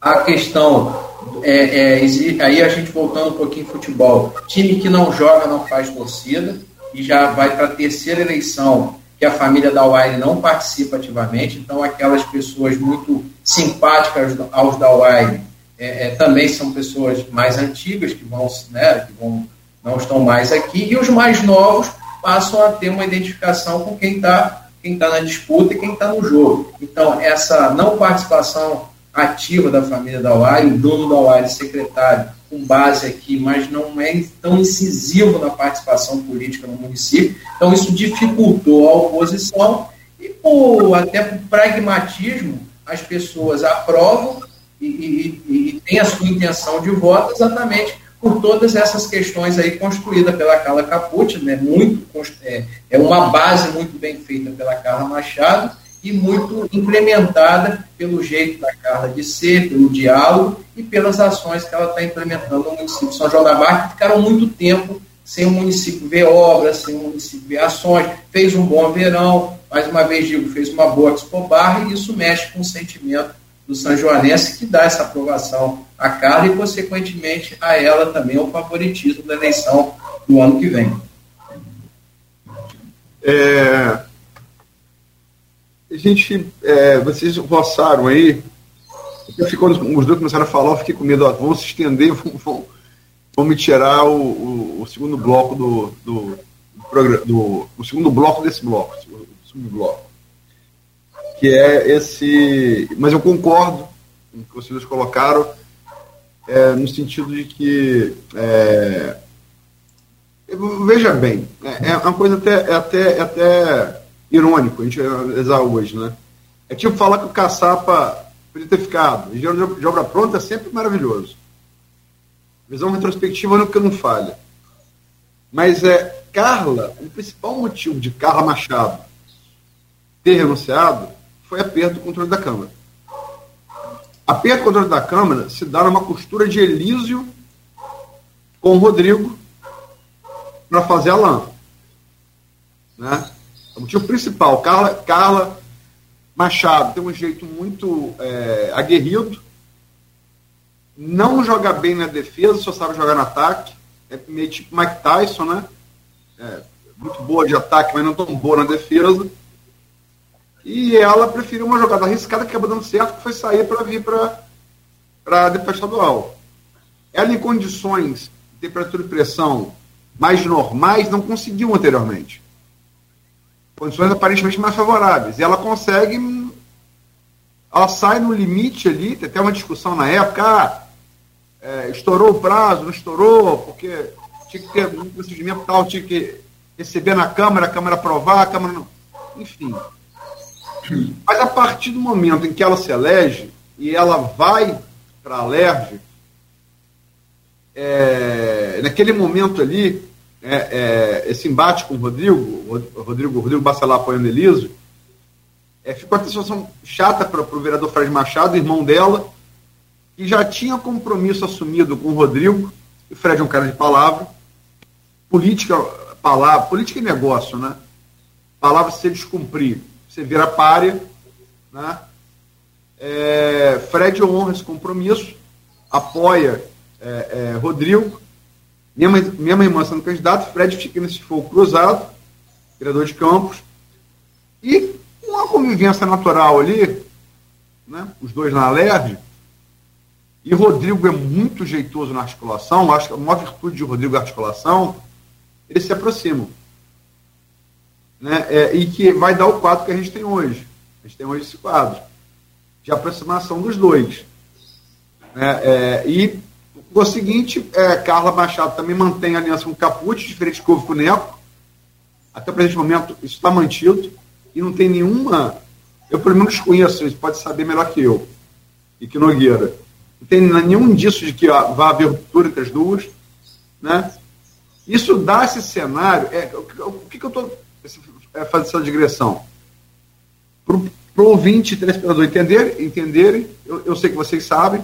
A questão, é, é, aí a gente voltando um pouquinho em futebol, time que não joga não faz torcida e já vai para a terceira eleição que a família da Wire não participa ativamente, então aquelas pessoas muito simpáticas aos da Wire é, é, também são pessoas mais antigas que vão, né, que vão não estão mais aqui, e os mais novos passam a ter uma identificação com quem está quem tá na disputa e quem está no jogo. Então, essa não participação ativa da família da Uari, o dono da Uari, secretário, com base aqui, mas não é tão incisivo na participação política no município. Então, isso dificultou a oposição e, por, até por pragmatismo, as pessoas aprovam e, e, têm a sua intenção de voto exatamente por todas essas questões aí construídas pela Carla Capucci, né, muito, é, é uma base muito bem feita pela Carla Machado e muito implementada pelo jeito da Carla de ser, pelo diálogo e pelas ações que ela está implementando no município de São João da Barra, que ficaram muito tempo sem o município ver obras, sem o município ver ações, fez um bom verão, mais uma vez digo, fez uma boa Expo Barra e isso mexe com o sentimento do São Joanense que dá essa aprovação à Carla e, consequentemente, a ela também o favoritismo da eleição do ano que vem. É, a gente, é, vocês roçaram aí, ficou, os dois começaram a falar, eu fiquei com medo, ó, vão se estender, vão, vão, vão me tirar o, o, o, segundo bloco do, do, do, do, o segundo bloco desse bloco, o segundo bloco, que é esse, mas eu concordo com o que vocês colocaram, é, no sentido de que é, veja bem, é, é uma coisa até, é até, é até irônico a gente analisar hoje, né? É tipo falar que o caçapa podia ter ficado. Engenheiro de obra pronta é sempre maravilhoso. Visão retrospectiva nunca não falha. Mas é Carla, o principal motivo de Carla Machado ter renunciado foi a perda do controle da Câmara. A perda do controle da Câmara se dá numa costura de Elísio com o Rodrigo para fazer a lã. Né? O motivo principal, Carla, Carla Machado tem um jeito muito é, aguerrido, não joga bem na defesa, só sabe jogar no ataque. É meio tipo Mike Tyson, né? É, muito boa de ataque, mas não tão boa na defesa. E ela preferiu uma jogada arriscada que acabou dando certo, que foi sair para vir para a defesa estadual. Ela, em condições de temperatura e pressão mais normais, não conseguiu anteriormente condições aparentemente mais favoráveis. E ela consegue. Ela sai no limite ali, tem até uma discussão na época, ah, é, estourou o prazo, não estourou, porque tinha que ter um procedimento tal, tinha que receber na Câmara, a Câmara aprovar, a Câmara não. Enfim. Mas a partir do momento em que ela se elege e ela vai para a Alerj, é, naquele momento ali, é, é, esse embate com o Rodrigo, o Rodrigo, Rodrigo Bacelar apoiando Eliso, é, ficou uma situação chata para o vereador Fred Machado, irmão dela, que já tinha compromisso assumido com o Rodrigo, e o Fred é um cara de palavra, política, palavra, política e negócio, né? Palavra se descumprir, você vira párea, né? É, Fred honra esse compromisso, apoia é, é, Rodrigo, minha, mãe, minha mãe irmã sendo candidato, Fred fica nesse fogo cruzado, vereador de Campos, e uma convivência natural ali, né, os dois na Alerj, e Rodrigo é muito jeitoso na articulação, acho que a maior virtude de Rodrigo é a articulação, eles se aproximam. Né, é, e que vai dar o quadro que a gente tem hoje. A gente tem hoje esse quadro de aproximação dos dois. Né, é, e o seguinte, é, Carla Machado também mantém aliança com o Capucci, diferente houve com o Neco. Até o presente momento, isso está mantido. E não tem nenhuma. Eu, pelo menos, conheço, isso pode saber melhor que eu. E que Nogueira. Não tem nenhum indício de que ó, vai haver ruptura entre as duas. Né? Isso dá esse cenário. É, o, que eu estou é, fazendo essa digressão? Para o ouvinte e telespectador entenderem, entenderem eu, eu sei que vocês sabem,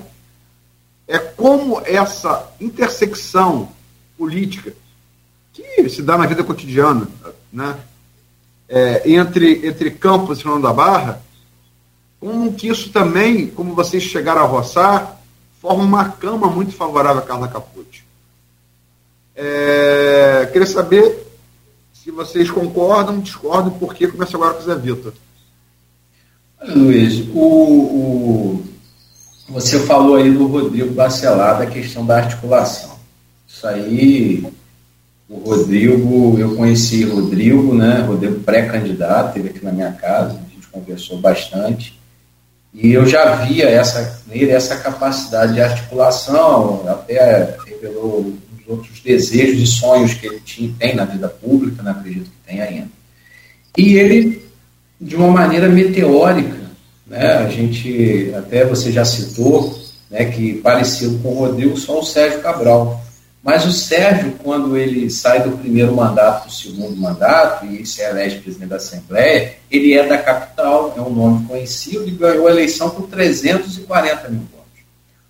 é como essa intersecção política que se dá na vida cotidiana, né? É, entre, entre Campos e Fernando da Barra, como que isso também, como vocês chegaram a roçar, forma uma cama muito favorável a Carla Capucci. É, queria saber se vocês concordam, discordam, por que começa agora com o Zé Vitor. Luiz, o, o, você falou aí do Rodrigo Bacelar, da questão da articulação. Isso aí o Rodrigo, eu conheci Rodrigo, né? Rodrigo pré-candidato, esteve aqui na minha casa, a gente conversou bastante. E eu já via essa, nele essa capacidade de articulação, até revelou os outros desejos e sonhos que ele tinha, tem na vida pública, né? acredito que tem ainda. E ele, de uma maneira meteórica, né? a gente, até você já citou, né, que parecido com o Rodrigo, só o Sérgio Cabral. Mas o Sérgio, quando ele sai do primeiro mandato para o segundo mandato e se elege presidente da Assembleia, ele é da capital, é um nome conhecido e ganhou a eleição por 340 mil.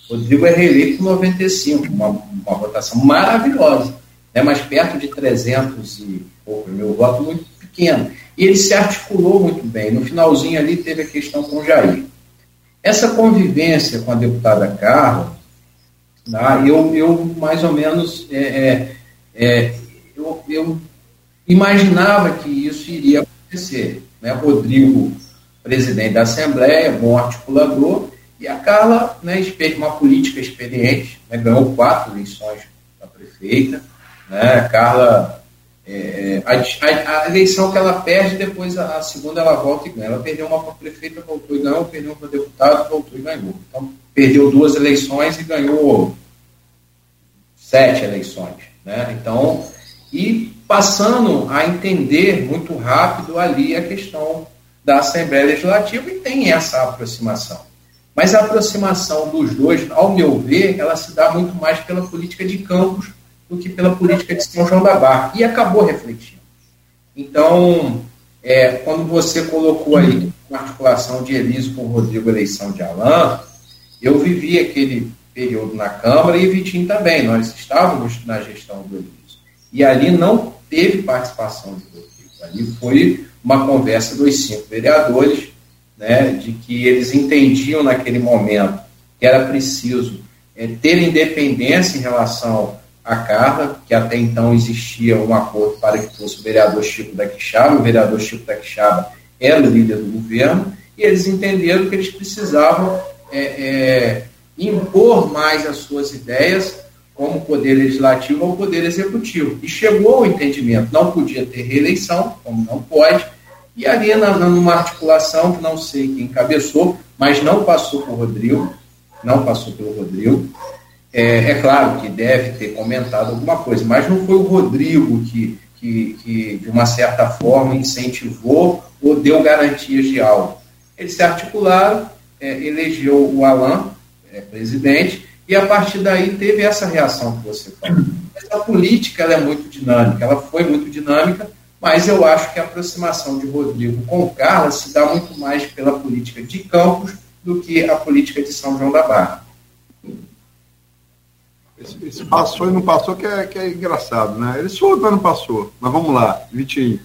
Rodrigo é reeleito por 95, uma, uma votação maravilhosa, né, mas perto de 300 e pouco mil votos, muito pequeno. E ele se articulou muito bem. No finalzinho ali teve a questão com o Jair. Essa convivência com a deputada Carla Tá? Eu, eu, mais ou menos, é, é, é, eu, eu, imaginava que isso iria acontecer. Né? Rodrigo, presidente da Assembleia, bom articulador, e a Carla, né, uma política experiente, né, ganhou quatro eleições para prefeita. Né? A Carla, é, a, a, a, eleição que ela perde, depois a, a, segunda ela volta e ganha. Ela perdeu uma para prefeita, voltou e ganhou, perdeu uma para deputado, voltou e ganhou. Então, perdeu duas eleições e ganhou sete eleições. Né? Então, e passando a entender muito rápido ali a questão da Assembleia Legislativa e tem essa aproximação. Mas a aproximação dos dois, ao meu ver, ela se dá muito mais pela política de Campos do que pela política de São João da Barra. E acabou refletindo. Então, é, quando você colocou aí uma articulação de Eliso com Rodrigo, eleição de Alain, eu vivi aquele período na Câmara e Vitinho também. Nós estávamos na gestão do Eliso. E ali não teve participação de Rodrigo. Ali foi uma conversa dos cinco vereadores, né, de que eles entendiam naquele momento que era preciso é, ter independência em relação à Carla, que até então existia um acordo para que fosse o vereador Chico da Quixaba, o vereador Chico da Quixaba era o líder do governo, e eles entenderam que eles precisavam é, é, impor mais as suas ideias como poder legislativo ao poder executivo. E chegou ao entendimento, não podia ter reeleição, como não pode, e ali na, numa articulação que não sei quem encabeçou, mas não passou por Rodrigo, não passou pelo Rodrigo. É, é, claro que deve ter comentado alguma coisa, mas não foi o Rodrigo que, que, que de uma certa forma, incentivou ou deu garantias de algo. Eles se articularam, é, elegeu o Alain, é, presidente, e a partir daí teve essa reação que você falou. Essa política ela é muito dinâmica, ela foi muito dinâmica, mas eu acho que a aproximação de Rodrigo com Carla se dá muito mais pela política de Campos do que a política de São João da Barra. Esse, esse passou e não passou que é, que é engraçado, né? Ele soube, mas não passou. Mas vamos lá, Vitinho.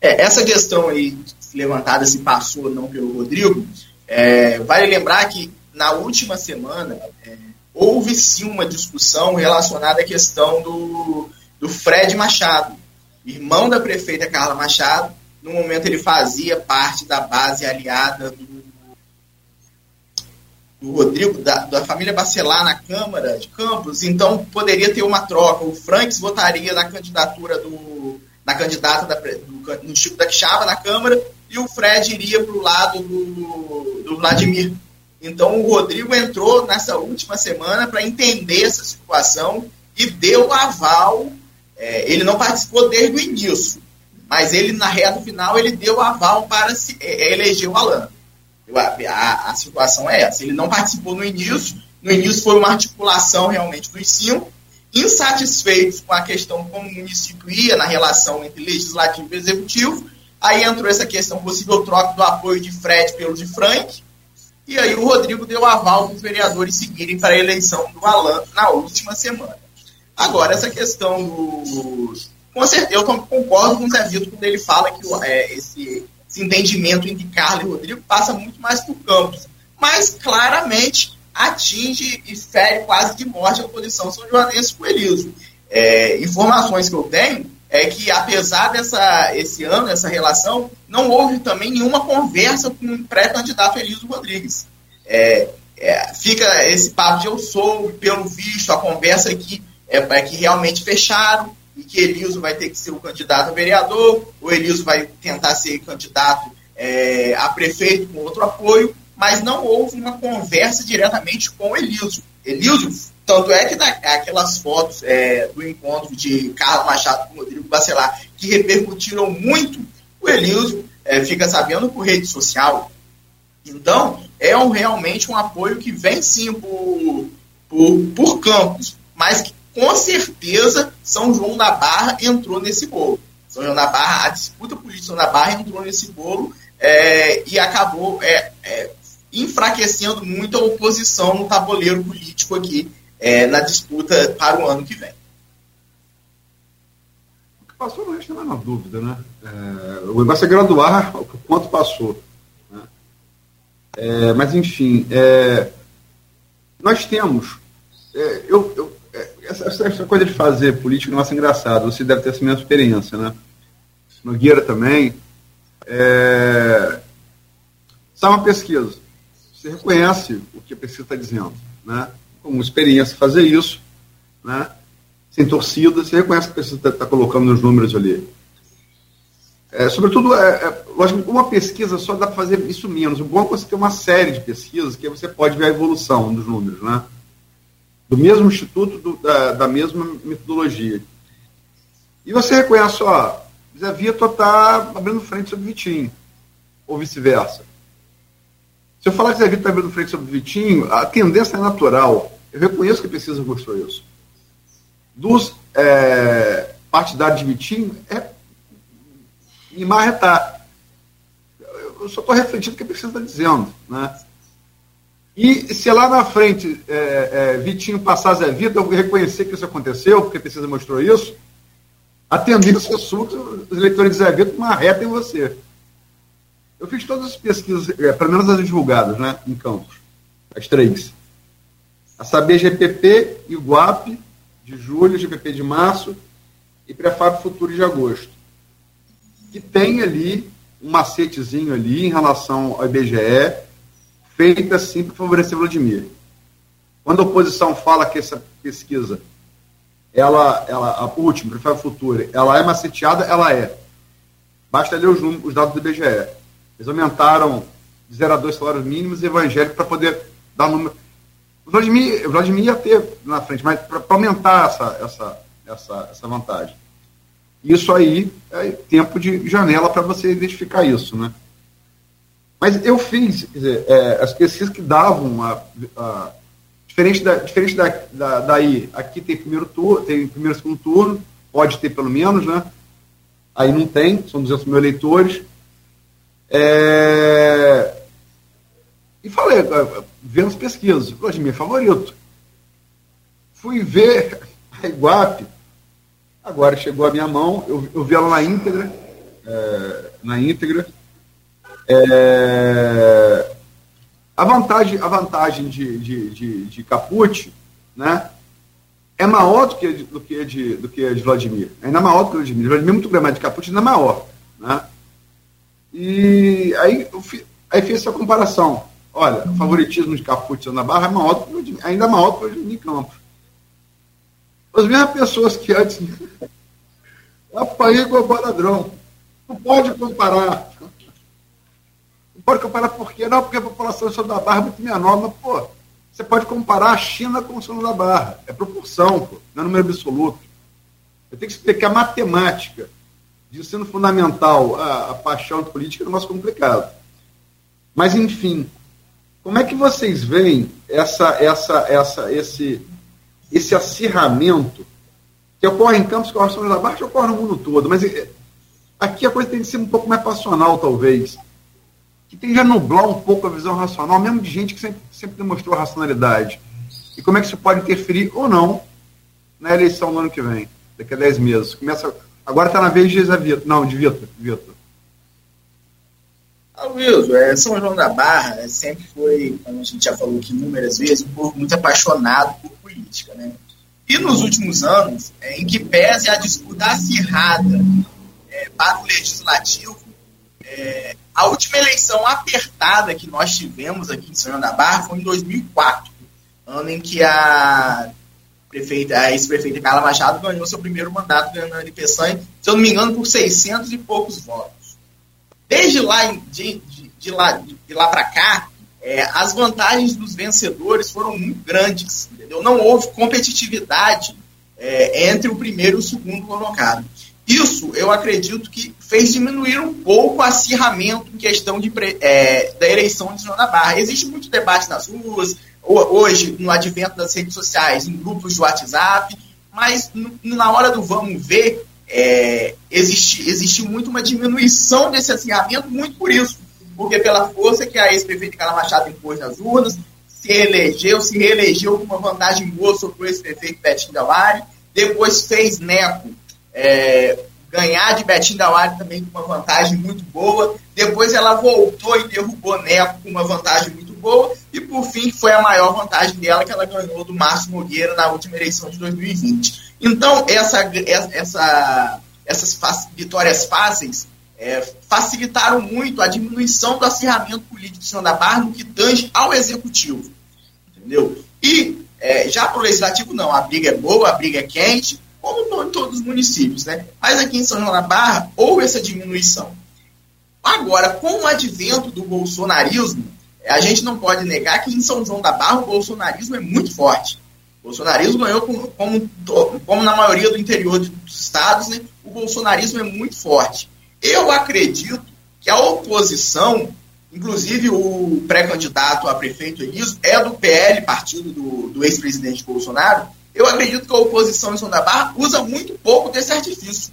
É, essa questão aí levantada se passou ou não pelo Rodrigo, é, vale lembrar que na última semana, é, houve sim uma discussão relacionada à questão do, do Fred Machado, irmão da prefeita Carla Machado. No momento, ele fazia parte da base aliada do, do Rodrigo, da, da família Bacelar na Câmara de Campos, então poderia ter uma troca. O Franks votaria na candidatura do. na candidata da, do, no Chico da Quixaba na Câmara e o Fred iria para o lado do, do Vladimir então o Rodrigo entrou nessa última semana para entender essa situação e deu aval. É, ele não participou desde o início, mas ele na reta final ele deu aval para se, é, é eleger o Alan. A, a, a, situação é essa. Ele não participou no início, No início foi uma articulação realmente dos cinco, insatisfeitos com a questão como o município ia na relação entre legislativo e executivo, aí entrou essa questão possível troca do apoio de Fred pelo de Frank, e aí o Rodrigo deu aval para os vereadores seguirem para a eleição do Alan na última semana. Agora, essa questão do. Com certeza, eu concordo com o Zé Vitor quando ele fala que é, esse, esse, entendimento entre Carlos e Rodrigo passa muito mais por campos. Mas claramente atinge e fere quase de morte a oposição São Joanense com Eliso. É, informações que eu tenho é que, apesar dessa esse ano, essa relação, não houve também nenhuma conversa com o pré-candidato Eliso Rodrigues. É, é, fica esse papo de eu sou, pelo visto, a conversa aqui é, é que realmente fecharam e que Eliso vai ter que ser o candidato a vereador, o Eliso vai tentar ser candidato é, a prefeito com outro apoio, mas não houve uma conversa diretamente com Eliso. Eliso, tanto é que aquelas fotos é, do encontro de Carlos Machado com Rodrigo Bacelar, que repercutiram muito, o Eliso é, fica sabendo por rede social. Então, é um, realmente um apoio que vem sim por, por, por campos, mas que com certeza São João da Barra entrou nesse bolo. São João da Barra, a disputa política São João da Barra entrou nesse bolo é, e acabou é, é, enfraquecendo muito a oposição no tabuleiro político aqui é, na disputa para o ano que vem. O que passou não resta na dúvida, né? É, o negócio é graduar o quanto passou. Né? É, mas, enfim, é, nós temos. É, eu, eu, essa, essa, coisa de fazer política é engraçada. Você deve ter essa mesma experiência, né? Nogueira também. É, uma pesquisa você reconhece o que a pesquisa está dizendo, né? Com experiência fazer isso, né? Sem torcida, você reconhece que a pesquisa está tá colocando nos números ali. É, sobretudo, é, é, lógico, uma pesquisa só dá para fazer isso menos. O bom é você ter uma série de pesquisas que você pode ver a evolução dos números, né? Do mesmo instituto, do, da, da mesma metodologia. E você reconhece, ó, Zé Vitor está abrindo frente sobre Vitinho, ou vice-versa. Se eu falar que Zé Vitor está abrindo frente sobre Vitinho, a tendência é natural. Eu reconheço que a pesquisa mostrou isso. Dos é, partidários de Vitinho, é me marretar. Eu só estou refletindo o que a pesquisa está dizendo. Né? E se lá na frente é, é, Vitinho passar Zé Vitor, eu reconhecer que isso aconteceu, porque a pesquisa mostrou isso, a tendência sua que os eleitores de Zé Vitor marretem você. Eu fiz todas as pesquisas, é, pelo menos as divulgadas, né, em campos, as três. A Saber GPP, Iguape, de julho, GPP de março e Prefab Futuro de agosto. Que tem ali um macetezinho ali em relação ao IBGE, feita assim para favorecer Vladimir. Quando a oposição fala que essa pesquisa, ela, ela a última, Prefab Futuro, ela é maceteada, ela é. Basta ler os, números, os dados do IBGE. Eles aumentaram de 0 a 2 salários mínimos evangélicos para poder dar número. O Vladimir, o Vladimir ia ter na frente, mas para aumentar essa, essa, essa, essa vantagem. Isso aí é tempo de janela para você identificar isso, né? Mas eu fiz, dizer, é, as pesquisas que davam a, a diferente, da, diferente da, da, daí, aqui tem primeiro turno, tem primeiro segundo turno, pode ter pelo menos, né? Aí não tem, são 200 mil eleitores. É... E falei, vendo as pesquisas, é favorito. Fui ver a Iguape, agora chegou a minha mão, eu, eu vi ela na íntegra, é, na íntegra. É, a vantagem, a vantagem de, de, de, de Caput, né, é maior do que, do que, de, do que de Vladimir. Ainda maior do que Vladimir. Vladimir é muito grande, mas de Caput ainda é maior. Né? E aí, aí fiz essa comparação. Olha, o favoritismo de Caput na Barra é maior do que o ainda maior do que de Campos. As mesmas pessoas que antes apanhei com o ladrão. Não pode comparar. Pode comparar por quê? Não, porque a população de São da Barra é muito menor, mas, pô, você pode comparar a China com o São da Barra. É proporção, pô, não é número absoluto. Eu tenho que explicar matemática de ensino fundamental a, a paixão política é um negócio complicado. Mas, enfim, Como é que vocês veem essa, essa, essa, esse, esse acirramento que ocorre em Campos Correções da Barra, ocorre no mundo todo, mas eh, aqui a coisa tem que ser um pouco mais passional, talvez. Que tende a nublar um pouco a visão racional, mesmo de gente que sempre, sempre demonstrou racionalidade. E como é que isso pode interferir ou não na eleição do ano que vem, daqui a 10 meses? Começa, agora está na vez de Vitor. Não, de Vitor. Vitor. Wilson, é, São João da Barra é, sempre foi, como a gente já falou aqui inúmeras vezes, um povo muito apaixonado por política. Né? E nos últimos anos, é, em que pese a disputa acirrada é, para o legislativo, é, a última eleição apertada que nós tivemos aqui em São João da Barra foi em 2004, ano em que a prefeita, a ex-prefeita Carla Machado ganhou seu primeiro mandato ganhando a Peçanha, se eu não me engano, por 600 e poucos votos. Desde lá, de, de, de lá, de lá para cá, é, as vantagens dos vencedores foram muito grandes, entendeu? Não houve competitividade é, entre o primeiro e o segundo colocado. Isso, eu acredito que fez diminuir um pouco o acirramento em questão de, é, da eleição de da Barra. Existe muito debate nas ruas, hoje, no advento das redes sociais, em grupos de WhatsApp, mas na hora do vamos ver, é, existe, existe muito uma diminuição desse acirramento, muito por isso. Porque pela força que a ex-prefeita Carla Machado impôs nas urnas, se elegeu, se reelegeu com uma vantagem boa sobre o ex-prefeito Betinho Dauari, depois fez Neco é, ganhar de Betinho Dauari também com uma vantagem muito boa, depois ela voltou e derrubou Neco com uma vantagem muito boa, e por fim foi a maior vantagem dela que ela ganhou do Márcio Nogueira na última eleição de 2020. Então, essa, essa, essas vitórias fáceis é, facilitaram muito a diminuição do acirramento político de da Barra no que tange ao executivo. Entendeu? E é, já para o legislativo, não. A briga é boa, a briga é quente, como em todos os municípios. Né? Mas aqui em São João da Barra houve essa diminuição. Agora, com o advento do bolsonarismo, a gente não pode negar que em São João da Barra o bolsonarismo é muito forte. O bolsonarismo ganhou como, como, como na maioria do interior dos estados, né, o bolsonarismo é muito forte. Eu acredito que a oposição, inclusive o pré-candidato a prefeito Eliso, é do PL, partido do, do ex-presidente Bolsonaro. Eu acredito que a oposição em São da Barra usa muito pouco desse artifício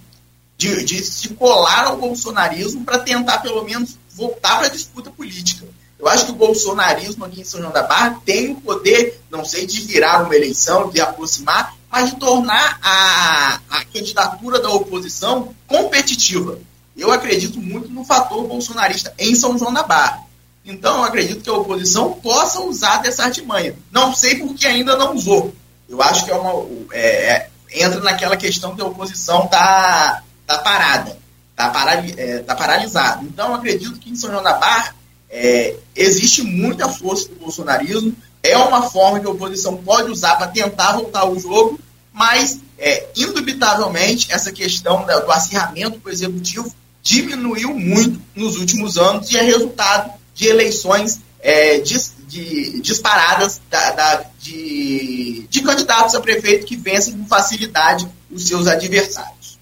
de, de se colar ao bolsonarismo para tentar, pelo menos, voltar para a disputa política. Eu acho que o bolsonarismo aqui em São João da Barra tem o poder, não sei, de virar uma eleição, de aproximar, mas de tornar a, a candidatura da oposição competitiva. Eu acredito muito no fator bolsonarista em São João da Barra. Então, eu acredito que a oposição possa usar dessa artimanha. Não sei porque ainda não usou. Eu acho que é uma, é, é entra naquela questão que a oposição está tá parada, está parali, é, tá paralisada. Então, acredito que em São João da Barra é, existe muita força do bolsonarismo, é uma forma que a oposição pode usar para tentar voltar ao jogo, mas, é, indubitavelmente, essa questão do acirramento do executivo diminuiu muito nos últimos anos e é resultado de eleições é, dis, de, disparadas da, da, de, de candidatos a prefeito que vencem com facilidade os seus adversários.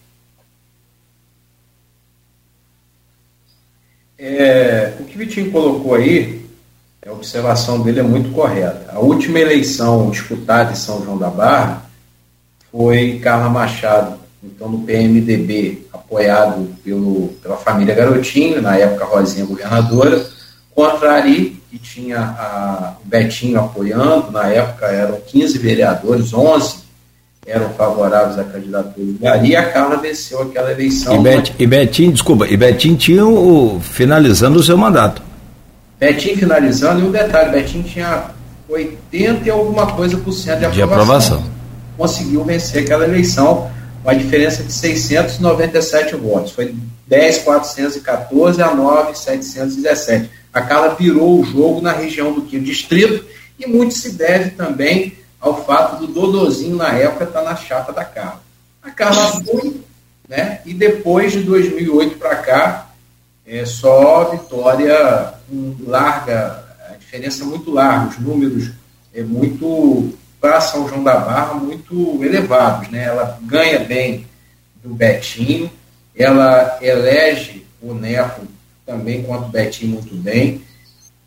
É, o que o Vitinho colocou aí, a observação dele é muito correta. A última eleição disputada em São João da Barra foi Carla Machado, então no PMDB, apoiado pelo, pela família Garotinho, na época Rosinha governadora, contra Ari, que tinha o Betinho apoiando, na época eram 15 vereadores, 11 eram favoráveis à candidatura do Gari e a Carla venceu aquela eleição. E, Bet, e Betinho, desculpa, e Betinho tinha o, finalizando o seu mandato. Betinho finalizando, e um detalhe, Betinho tinha 80 e alguma coisa por cento de aprovação. De aprovação. Conseguiu vencer aquela eleição com a diferença de 697 votos. Foi 10.414 a 9.717. A Carla virou o jogo na região do Quinto Distrito e muito se deve também ao fato do Dodozinho, na época, estar tá na chapa da Carla. A Carla foi, né? E depois de 2008 para cá, é só vitória larga, a diferença é muito larga, os números é muito para São João da Barra muito elevados, né? Ela ganha bem do Betinho, ela elege o Neto também quanto o Betinho muito bem,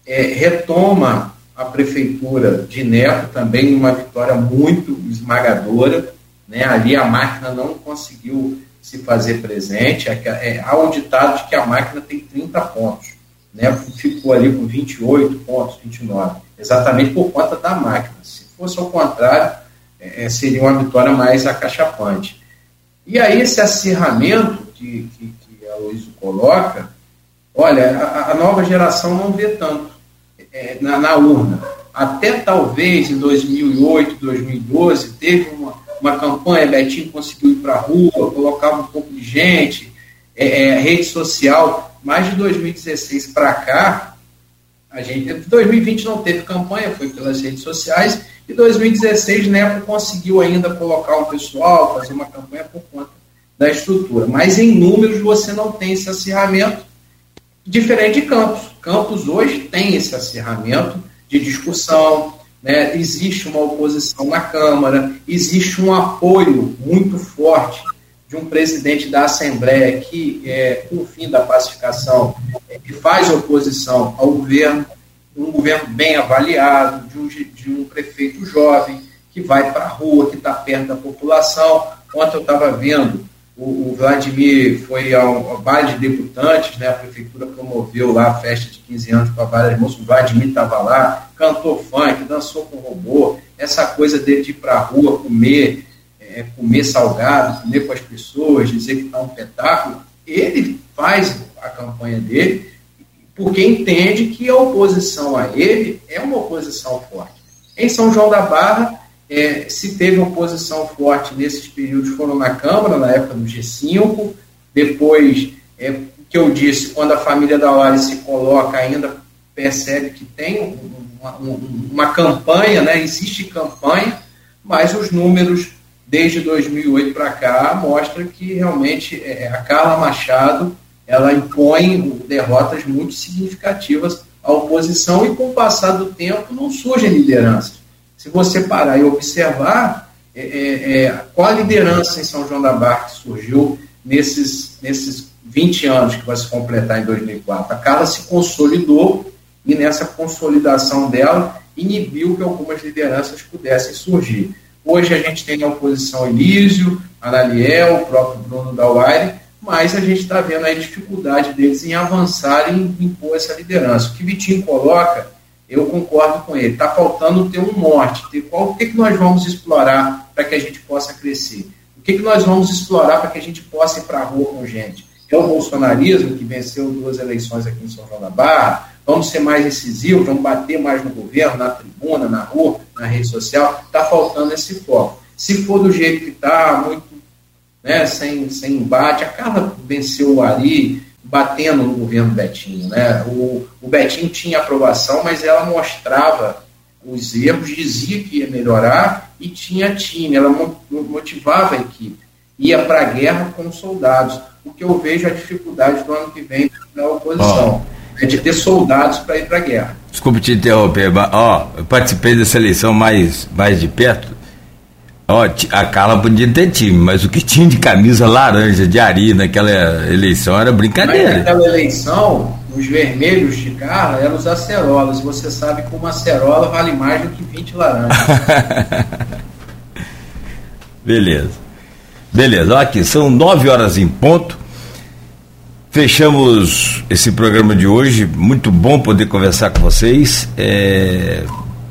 é, retoma a prefeitura de Neto também uma vitória muito esmagadora. Né? Ali a máquina não conseguiu se fazer presente. É, é, há o ditado de que a máquina tem 30 pontos. Né? Ficou ali com 28 pontos, 29, exatamente por conta da máquina. Se fosse ao contrário, é, é, seria uma vitória mais acachapante. E aí, esse acirramento que, que, que a Luísa coloca, olha, a, a, nova geração não vê tanto é, na, na, urna. Até talvez em 2008, 2012, teve uma, uma campanha, Betinho conseguiu ir para a rua, colocava um pouco de gente, é, é, rede social, mas de 2016 para cá, a gente, 2020 não teve campanha, foi pelas redes sociais, e 2016 Neto conseguiu ainda colocar um pessoal, fazer uma campanha por conta da estrutura. Mas em números você não tem esse acirramento, diferente de Campos. Campos hoje tem esse acirramento de discussão, né? existe uma oposição na Câmara, existe um apoio muito forte de um presidente da Assembleia que, é, com o fim da pacificação, é, que faz oposição ao governo, um governo bem avaliado, de um, de um prefeito jovem, que vai para a rua, que está perto da população. Ontem eu estava vendo, o, o, Vladimir foi ao, ao baile de deputantes, né, a prefeitura promoveu lá a festa de 15 anos para várias moças, o Vladimir estava lá, cantou funk, dançou com robô, essa coisa dele de ir para a rua comer, é, comer salgado, comer com as pessoas, dizer que está um espetáculo, ele faz a campanha dele porque entende que a oposição a ele é uma oposição forte. Em São João da Barra, é, se teve oposição forte nesses períodos, foram na Câmara, na época do G5, depois, é, que eu disse, quando a família da Lari se coloca, ainda percebe que tem uma, uma, campanha, né, existe campanha, mas os números desde 2008 para cá mostra que realmente é, a Carla Machado ela impõe derrotas muito significativas à oposição e com o passar do tempo não surgem lideranças. Se você parar e observar é, é, é qual a liderança em São João da Barra que surgiu nesses, nesses 20 anos que vai se completar em 2004, a Carla se consolidou e nessa consolidação dela inibiu que algumas lideranças pudessem surgir. Hoje a gente tem a oposição Elísio, Analiel, o próprio Bruno Dauaire, mas a gente está vendo a dificuldade deles em avançar e impor essa liderança. O que Vitinho coloca, eu concordo com ele, está faltando ter um norte, ter qual, o que, que nós vamos explorar para que a gente possa crescer, o que, que nós vamos explorar para que a gente possa ir para a rua com gente. É o bolsonarismo, que venceu duas eleições aqui em São João da Barra, vamos ser mais incisivos, vamos bater mais no governo, na tribuna, na rua, na rede social. Está faltando esse foco. Se for do jeito que está, muito né, sem, sem embate, a venceu o Ari batendo no governo Betinho. Né? O, o Betinho tinha aprovação, mas ela mostrava os erros, dizia que ia melhorar e tinha time, ela motivava a equipe, ia para a guerra com soldados. O que eu vejo é a dificuldade do ano que vem na oposição. Oh é de ter soldados para ir para a guerra. Desculpe te interromper, ó, eu participei dessa eleição mais, mais de perto. Ó, a Carla podia ter time, mas o que tinha de camisa laranja de Ari naquela eleição era brincadeira. Mas naquela eleição, os vermelhos de Carla eram os acerolas. Você sabe que uma acerola vale mais do que 20 laranjas. Beleza. Beleza, aqui são 9 horas em ponto. Fechamos esse programa de hoje. Muito bom poder conversar com vocês. É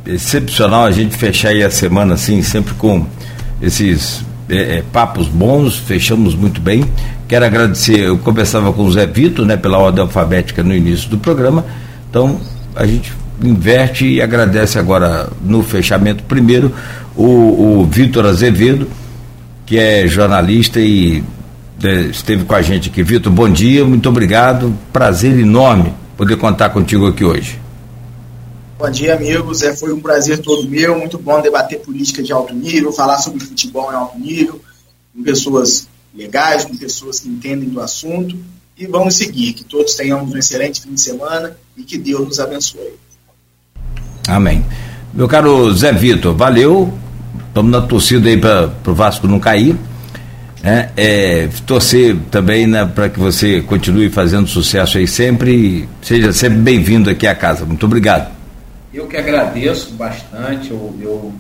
excepcional a gente fechar aí a semana assim, sempre com esses é, é, papos bons. Fechamos muito bem. Quero agradecer. Eu conversava com o Zé Vitor, né, pela ordem alfabética no início do programa. Então a gente inverte e agradece agora no fechamento primeiro o, o Vitor Azevedo, que é jornalista e esteve com a gente aqui. Vitor, bom dia, muito obrigado. Prazer enorme poder contar contigo aqui hoje. Bom dia, amigos. É, foi um prazer todo meu. Muito bom debater política de alto nível, falar sobre futebol em alto nível, com pessoas legais, com pessoas que entendem do assunto. E vamos seguir. Que todos tenhamos um excelente fim de semana e que Deus nos abençoe. Amém. Meu caro Zé Vitor, valeu. Estamos na torcida aí para o Vasco não cair. É, é, torcer também né, para que você continue fazendo sucesso aí sempre. Seja sempre bem-vindo aqui à casa. Muito obrigado. Eu que agradeço bastante, eu, eu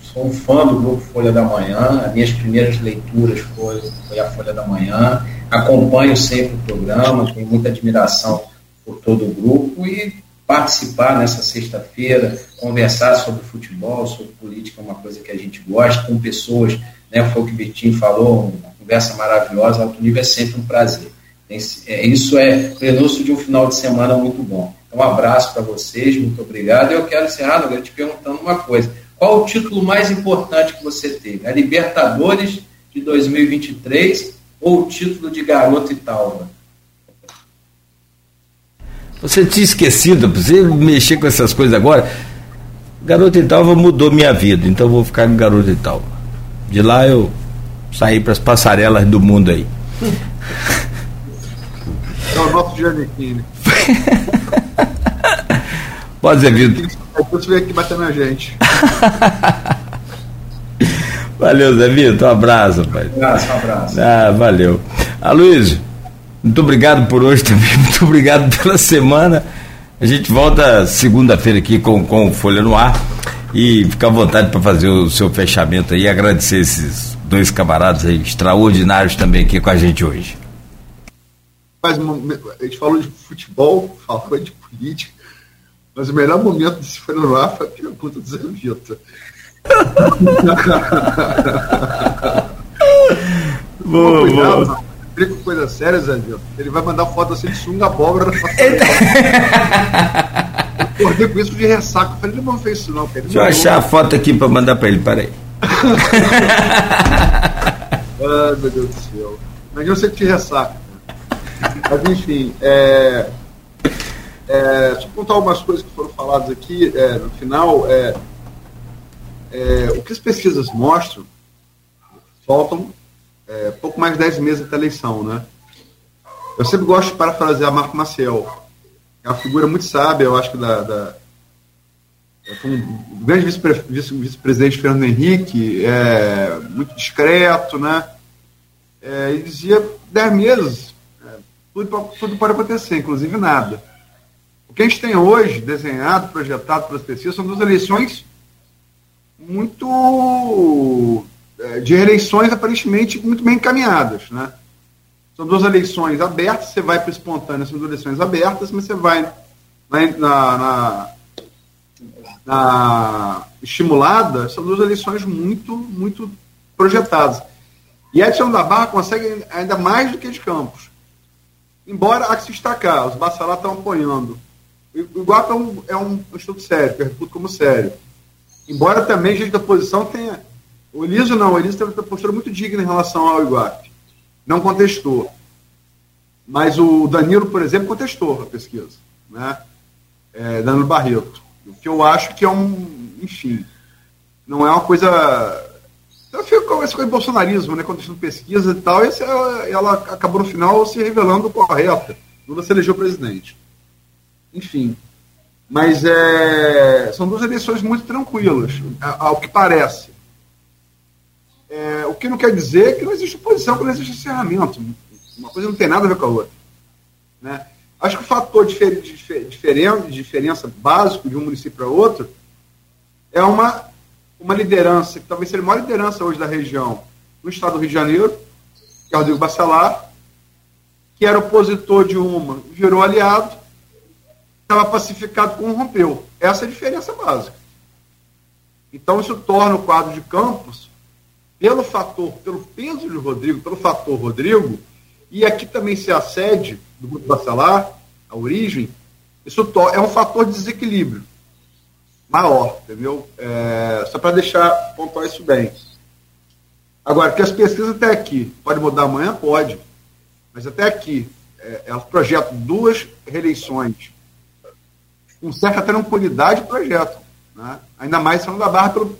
sou um fã do Grupo Folha da Manhã, as minhas primeiras leituras foi, foi a Folha da Manhã, acompanho sempre o programa, tenho muita admiração por todo o grupo e participar nessa sexta-feira, conversar sobre futebol, sobre política, é uma coisa que a gente gosta, com pessoas, né, foi o que o falou, uma conversa maravilhosa, alto nível é sempre um prazer. É, isso é prenúncio de um final de semana muito bom. Um abraço para vocês, muito obrigado. Eu quero encerrar, Nogueira, te perguntando uma coisa. Qual o título mais importante que você teve? A Libertadores de 2023 ou o título de Garoto Italva? Você tinha esquecido, você mexer com essas coisas agora. Garoto Italva mudou minha vida, então vou ficar com Garoto Italva. De lá eu saí para as passarelas do mundo aí. É o nosso Giannichini. Pode ser, Vitor. Você veio aqui bater na gente. valeu, Zé Vitor. Um abraço, pai. Um abraço, um abraço. Ah, valeu. Aloysio, muito obrigado por hoje também. Muito obrigado pela semana. A gente volta segunda-feira aqui com, com Folha no Ar. E fica à vontade para fazer o seu fechamento aí. Agradecer esses dois camaradas aí extraordinários também aqui com a gente hoje. Mas, a gente falou de futebol, falou de política, mas o melhor momento de se foi no ar foi a pergunta do Zé Vitor. boa, cuidado, boa. com coisa séria, Zé Vitor. Ele vai mandar foto assim de sunga abóbora na Acordei com isso de ressaca. Eu falei, ele não fez isso não, cara. Deixa eu achar a foto aqui para mandar para ele, peraí. Ai, meu Deus do céu. Imagina você que te ressaca. Mas enfim, é, é, eu contar algumas coisas que foram faladas aqui é, no final. É, é, o que as pesquisas mostram, faltam é, pouco mais de 10 meses até a eleição, né? Eu sempre gosto de parafrasear Marco Maciel. É uma figura muito sábia, eu acho que da, da um grande vice-presidente vice Fernando Henrique, é, muito discreto, né? É, ele dizia 10 meses, tudo, tudo pode acontecer, inclusive nada. O que a gente tem hoje, desenhado, projetado para as pesquisas, são duas eleições muito. É, de eleições aparentemente muito bem encaminhadas. Né? São duas eleições abertas, você vai para o espontâneo, são duas eleições abertas, mas você vai na, na, na, na estimulada, são duas eleições muito, muito projetadas. E Edson da Barra consegue ainda mais do que de Campos. Embora há que se destacar, os Bacelar estão apoiando o Iguapa é um, é um estudo sério, reputo como sério. Embora também gente da oposição tenha. O Eliso não, o Eliso teve uma postura muito digna em relação ao Iguape. Não contestou. Mas o Danilo, por exemplo, contestou a pesquisa. Né? É, Danilo Barreto. O que eu acho que é um. Enfim. Não é uma coisa. Fico com de bolsonarismo, né? Contestando pesquisa e tal, e ela, acabou no final se revelando correta. Lula se elegeu presidente. Enfim. Mas é, são duas eleições muito tranquilas, ao que parece. É, o que não quer dizer que não existe oposição, que não existe encerramento. Uma coisa não tem nada a ver com a outra. Né? Acho que o fator difer, difer, diferente, diferença básico de um município para outro é uma, uma liderança, que talvez seja a maior liderança hoje da região no estado do Rio de Janeiro, que é o Rodrigo Bacelar, que era opositor de uma, virou aliado, estava pacificado com rompeu. Essa é a diferença básica. Então isso torna o quadro de Campos, pelo fator, pelo peso de Rodrigo, pelo fator Rodrigo, e aqui também se a sede do grupo bacelar, a origem, isso é um fator de desequilíbrio maior, entendeu? É, só para deixar pontuar isso bem. Agora, que as pesquisas até aqui, pode mudar amanhã? Pode. Mas até aqui, é, elas projetam duas reeleições com certa tranquilidade projeto. Né? Ainda mais sendo da Barra, pelo,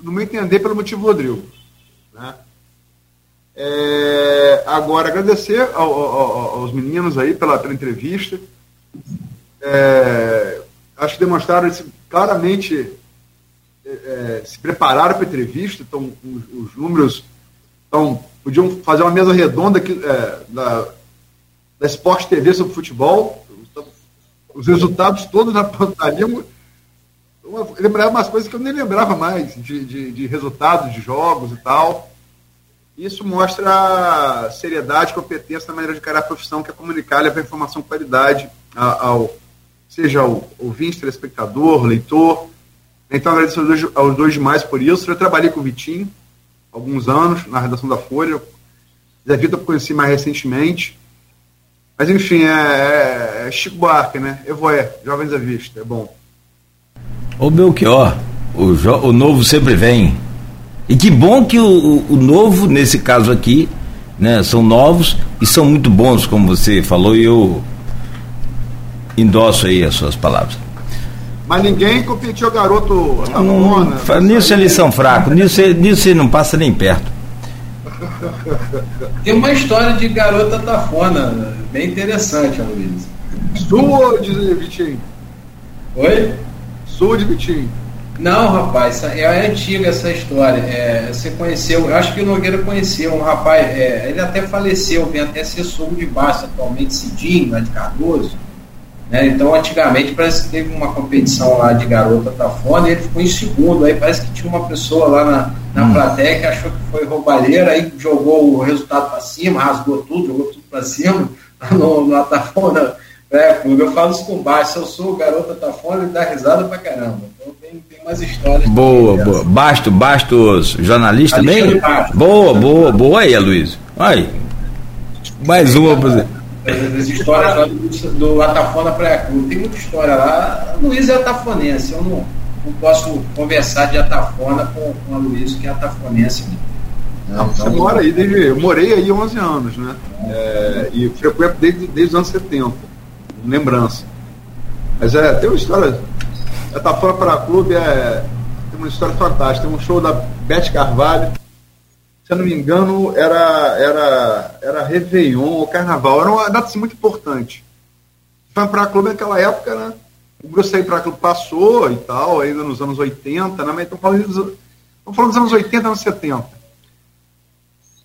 no meu entender, pelo motivo Rodrigo. Né? É, agora, agradecer ao, ao, aos meninos aí pela, pela entrevista. É, acho que demonstraram esse, claramente é, é se prepararam para a entrevista, então os, os, números então, podiam fazer uma mesa redonda aqui, é, da, da Sport TV sobre futebol, os resultados todos na língua. eu lembrava umas coisas que eu nem lembrava mais, de, de, de resultados de jogos e tal. Isso mostra seriedade, competência na maneira de encarar a profissão, que é comunicar, levar informação qualidade ao, seja ao ouvinte, telespectador, leitor. Então, agradeço aos dois, aos dois demais por isso. Eu trabalhei com o Vitinho alguns anos na redação da Folha. Zé Vitor eu conheci mais recentemente. Mas, enfim, é, é, é Chico Buarque, né? Evoé, Jovens à Vista, é bom. Ô Belchior, o, o novo sempre vem. E que bom que o, o, novo, nesse caso aqui, né, são novos e são muito bons, como você falou, e eu endosso aí as suas palavras. Mas ninguém competiu garoto não, não, Nisso eles são fracos, nisso, nisso ele não passa nem perto. Tem uma história de garota tafona, bem interessante, Luiz. Sua de Vitinho? Oi? Sua de Vitinho? Não, rapaz, é antiga essa história. É, você conheceu, eu acho que o Nogueira conheceu um rapaz, é, ele até faleceu, vem até ser sogro de baixo atualmente, Cidinho, lá de Cardoso. Né? Então, antigamente, parece que teve uma competição lá de garota tafona e ele ficou em segundo. Aí parece que tinha uma pessoa lá na, na hum. plateia que achou que foi roubalheira, aí jogou o resultado para cima, rasgou tudo, jogou tudo para cima, no, no Atafona. É, eu falo isso com baixo, se eu sou o garota Atafona, ele dá risada pra caramba. Então tem, tem umas histórias. Boa, boa. Basto, Bastos, jornalista também? Boa, boa, boa aí, Luiz. Aí. Mais uma pra você. As histórias lá do, Atafona Praia Clube. Tem muita história lá. Luiz é atafonense. Eu não, não posso conversar de Atafona com, com a Luiz, que é atafonense. Não, então, você mora aí desde. Eu morei aí 11 anos, né? É, e frequento desde, desde os anos 70. Lembrança. Mas é, tem uma história. Atafona Praia Clube é. Tem uma história fantástica. Tem um show da Beth Carvalho eu não me engano, era, era, era Réveillon ou Carnaval. Era uma data assim, muito importante. Foi para clube naquela época, né? O Grosseiro para clube passou e tal, ainda nos anos 80, né? Mas estão falando, falando dos anos 80, anos 70.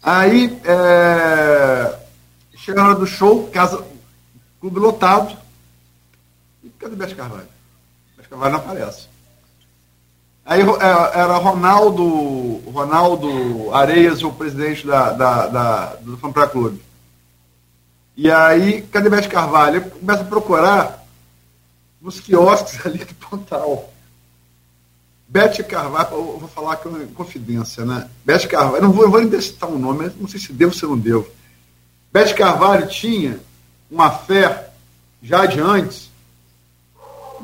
Aí, é, chega a hora do show, casa, clube lotado. E cadê Bete Carvalho? Bete Carvalho não aparece. Aí é, era Ronaldo, Ronaldo Areias, o presidente da, da, da do Fanpra Clube. E aí, cadê Bete Carvalho? Eu começo a procurar nos quiosques ali do Pontal. Bete Carvalho, eu vou falar com confidência, né? Bete Carvalho, não vou, eu vou citar um nome, não sei se devo ou se não devo. Bete Carvalho tinha uma fé já de antes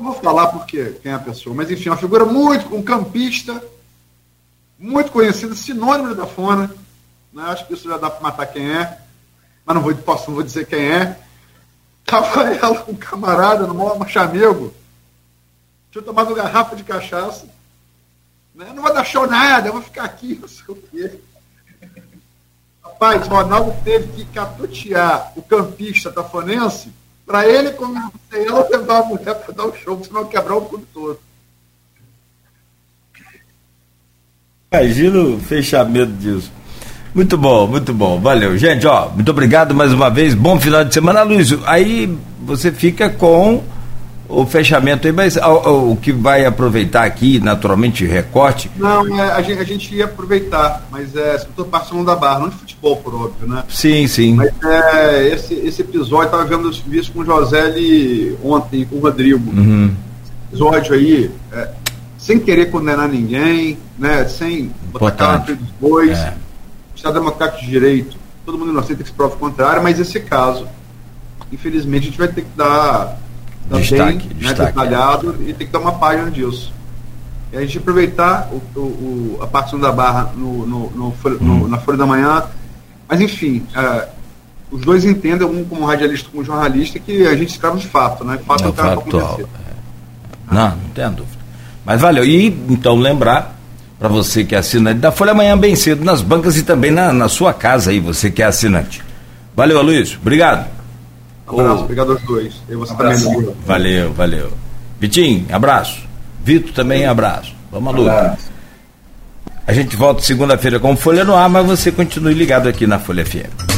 vou falar porque quem é a pessoa, mas enfim, uma figura muito, um campista, muito conhecido, sinônimo da Fona. Né? Acho que isso já dá para matar quem é, mas não vou, posso, não vou dizer quem é. Tava ela, um camarada, no maior chamego, tinha tomado uma garrafa de cachaça. Né? Não vou dar show nada, vou ficar aqui, não sei o quê. Rapaz, Ronaldo teve que catutear o campista tafonense para ele convencer ela levar a mulher para dar o um show, senão quebrar o clube todo. Imagina o fechamento disso. Muito bom, muito bom. Valeu. Gente, ó, muito obrigado mais uma vez. Bom final de semana, Luiz. Aí você fica com o fechamento aí, mas o, o que vai aproveitar aqui, naturalmente, recorte? Não, é, a, gente, a, gente, ia aproveitar, mas é, estou passando da barra, não de futebol, por óbvio, né? Sim, sim. Mas é, esse, esse episódio, estava vendo isso com o José ontem, com o Rodrigo. Uhum. Episódio aí, é, sem querer condenar ninguém, né? Sem botar frente dos bois. É. Estado Democrático de Direito, todo mundo inocente que se prova o contrário, mas esse caso, infelizmente, a gente vai ter que dar também destaque, né, destaque, detalhado é. e tem que dar uma página disso. E a gente aproveitar o, o, a participação da barra no, no, no, hum. na Folha da Manhã. Mas enfim, é, os dois entendem, um como radialista como jornalista, que a gente escreve de fato, né? Fato é, o cara é. Não, não tem dúvida. Mas valeu. E então lembrar para você que é assinante da Folha Amanhã bem cedo nas bancas e também na, na sua casa aí, você que é assinante. Valeu, Luiz. Obrigado. Um abraço, obrigado aos dois. E você também, Valeu, valeu. Vitinho, abraço. Vitor também, abraço. Vamos à luta. A gente volta segunda-feira com Folha no Ar, mas você continue ligado aqui na Folha FM.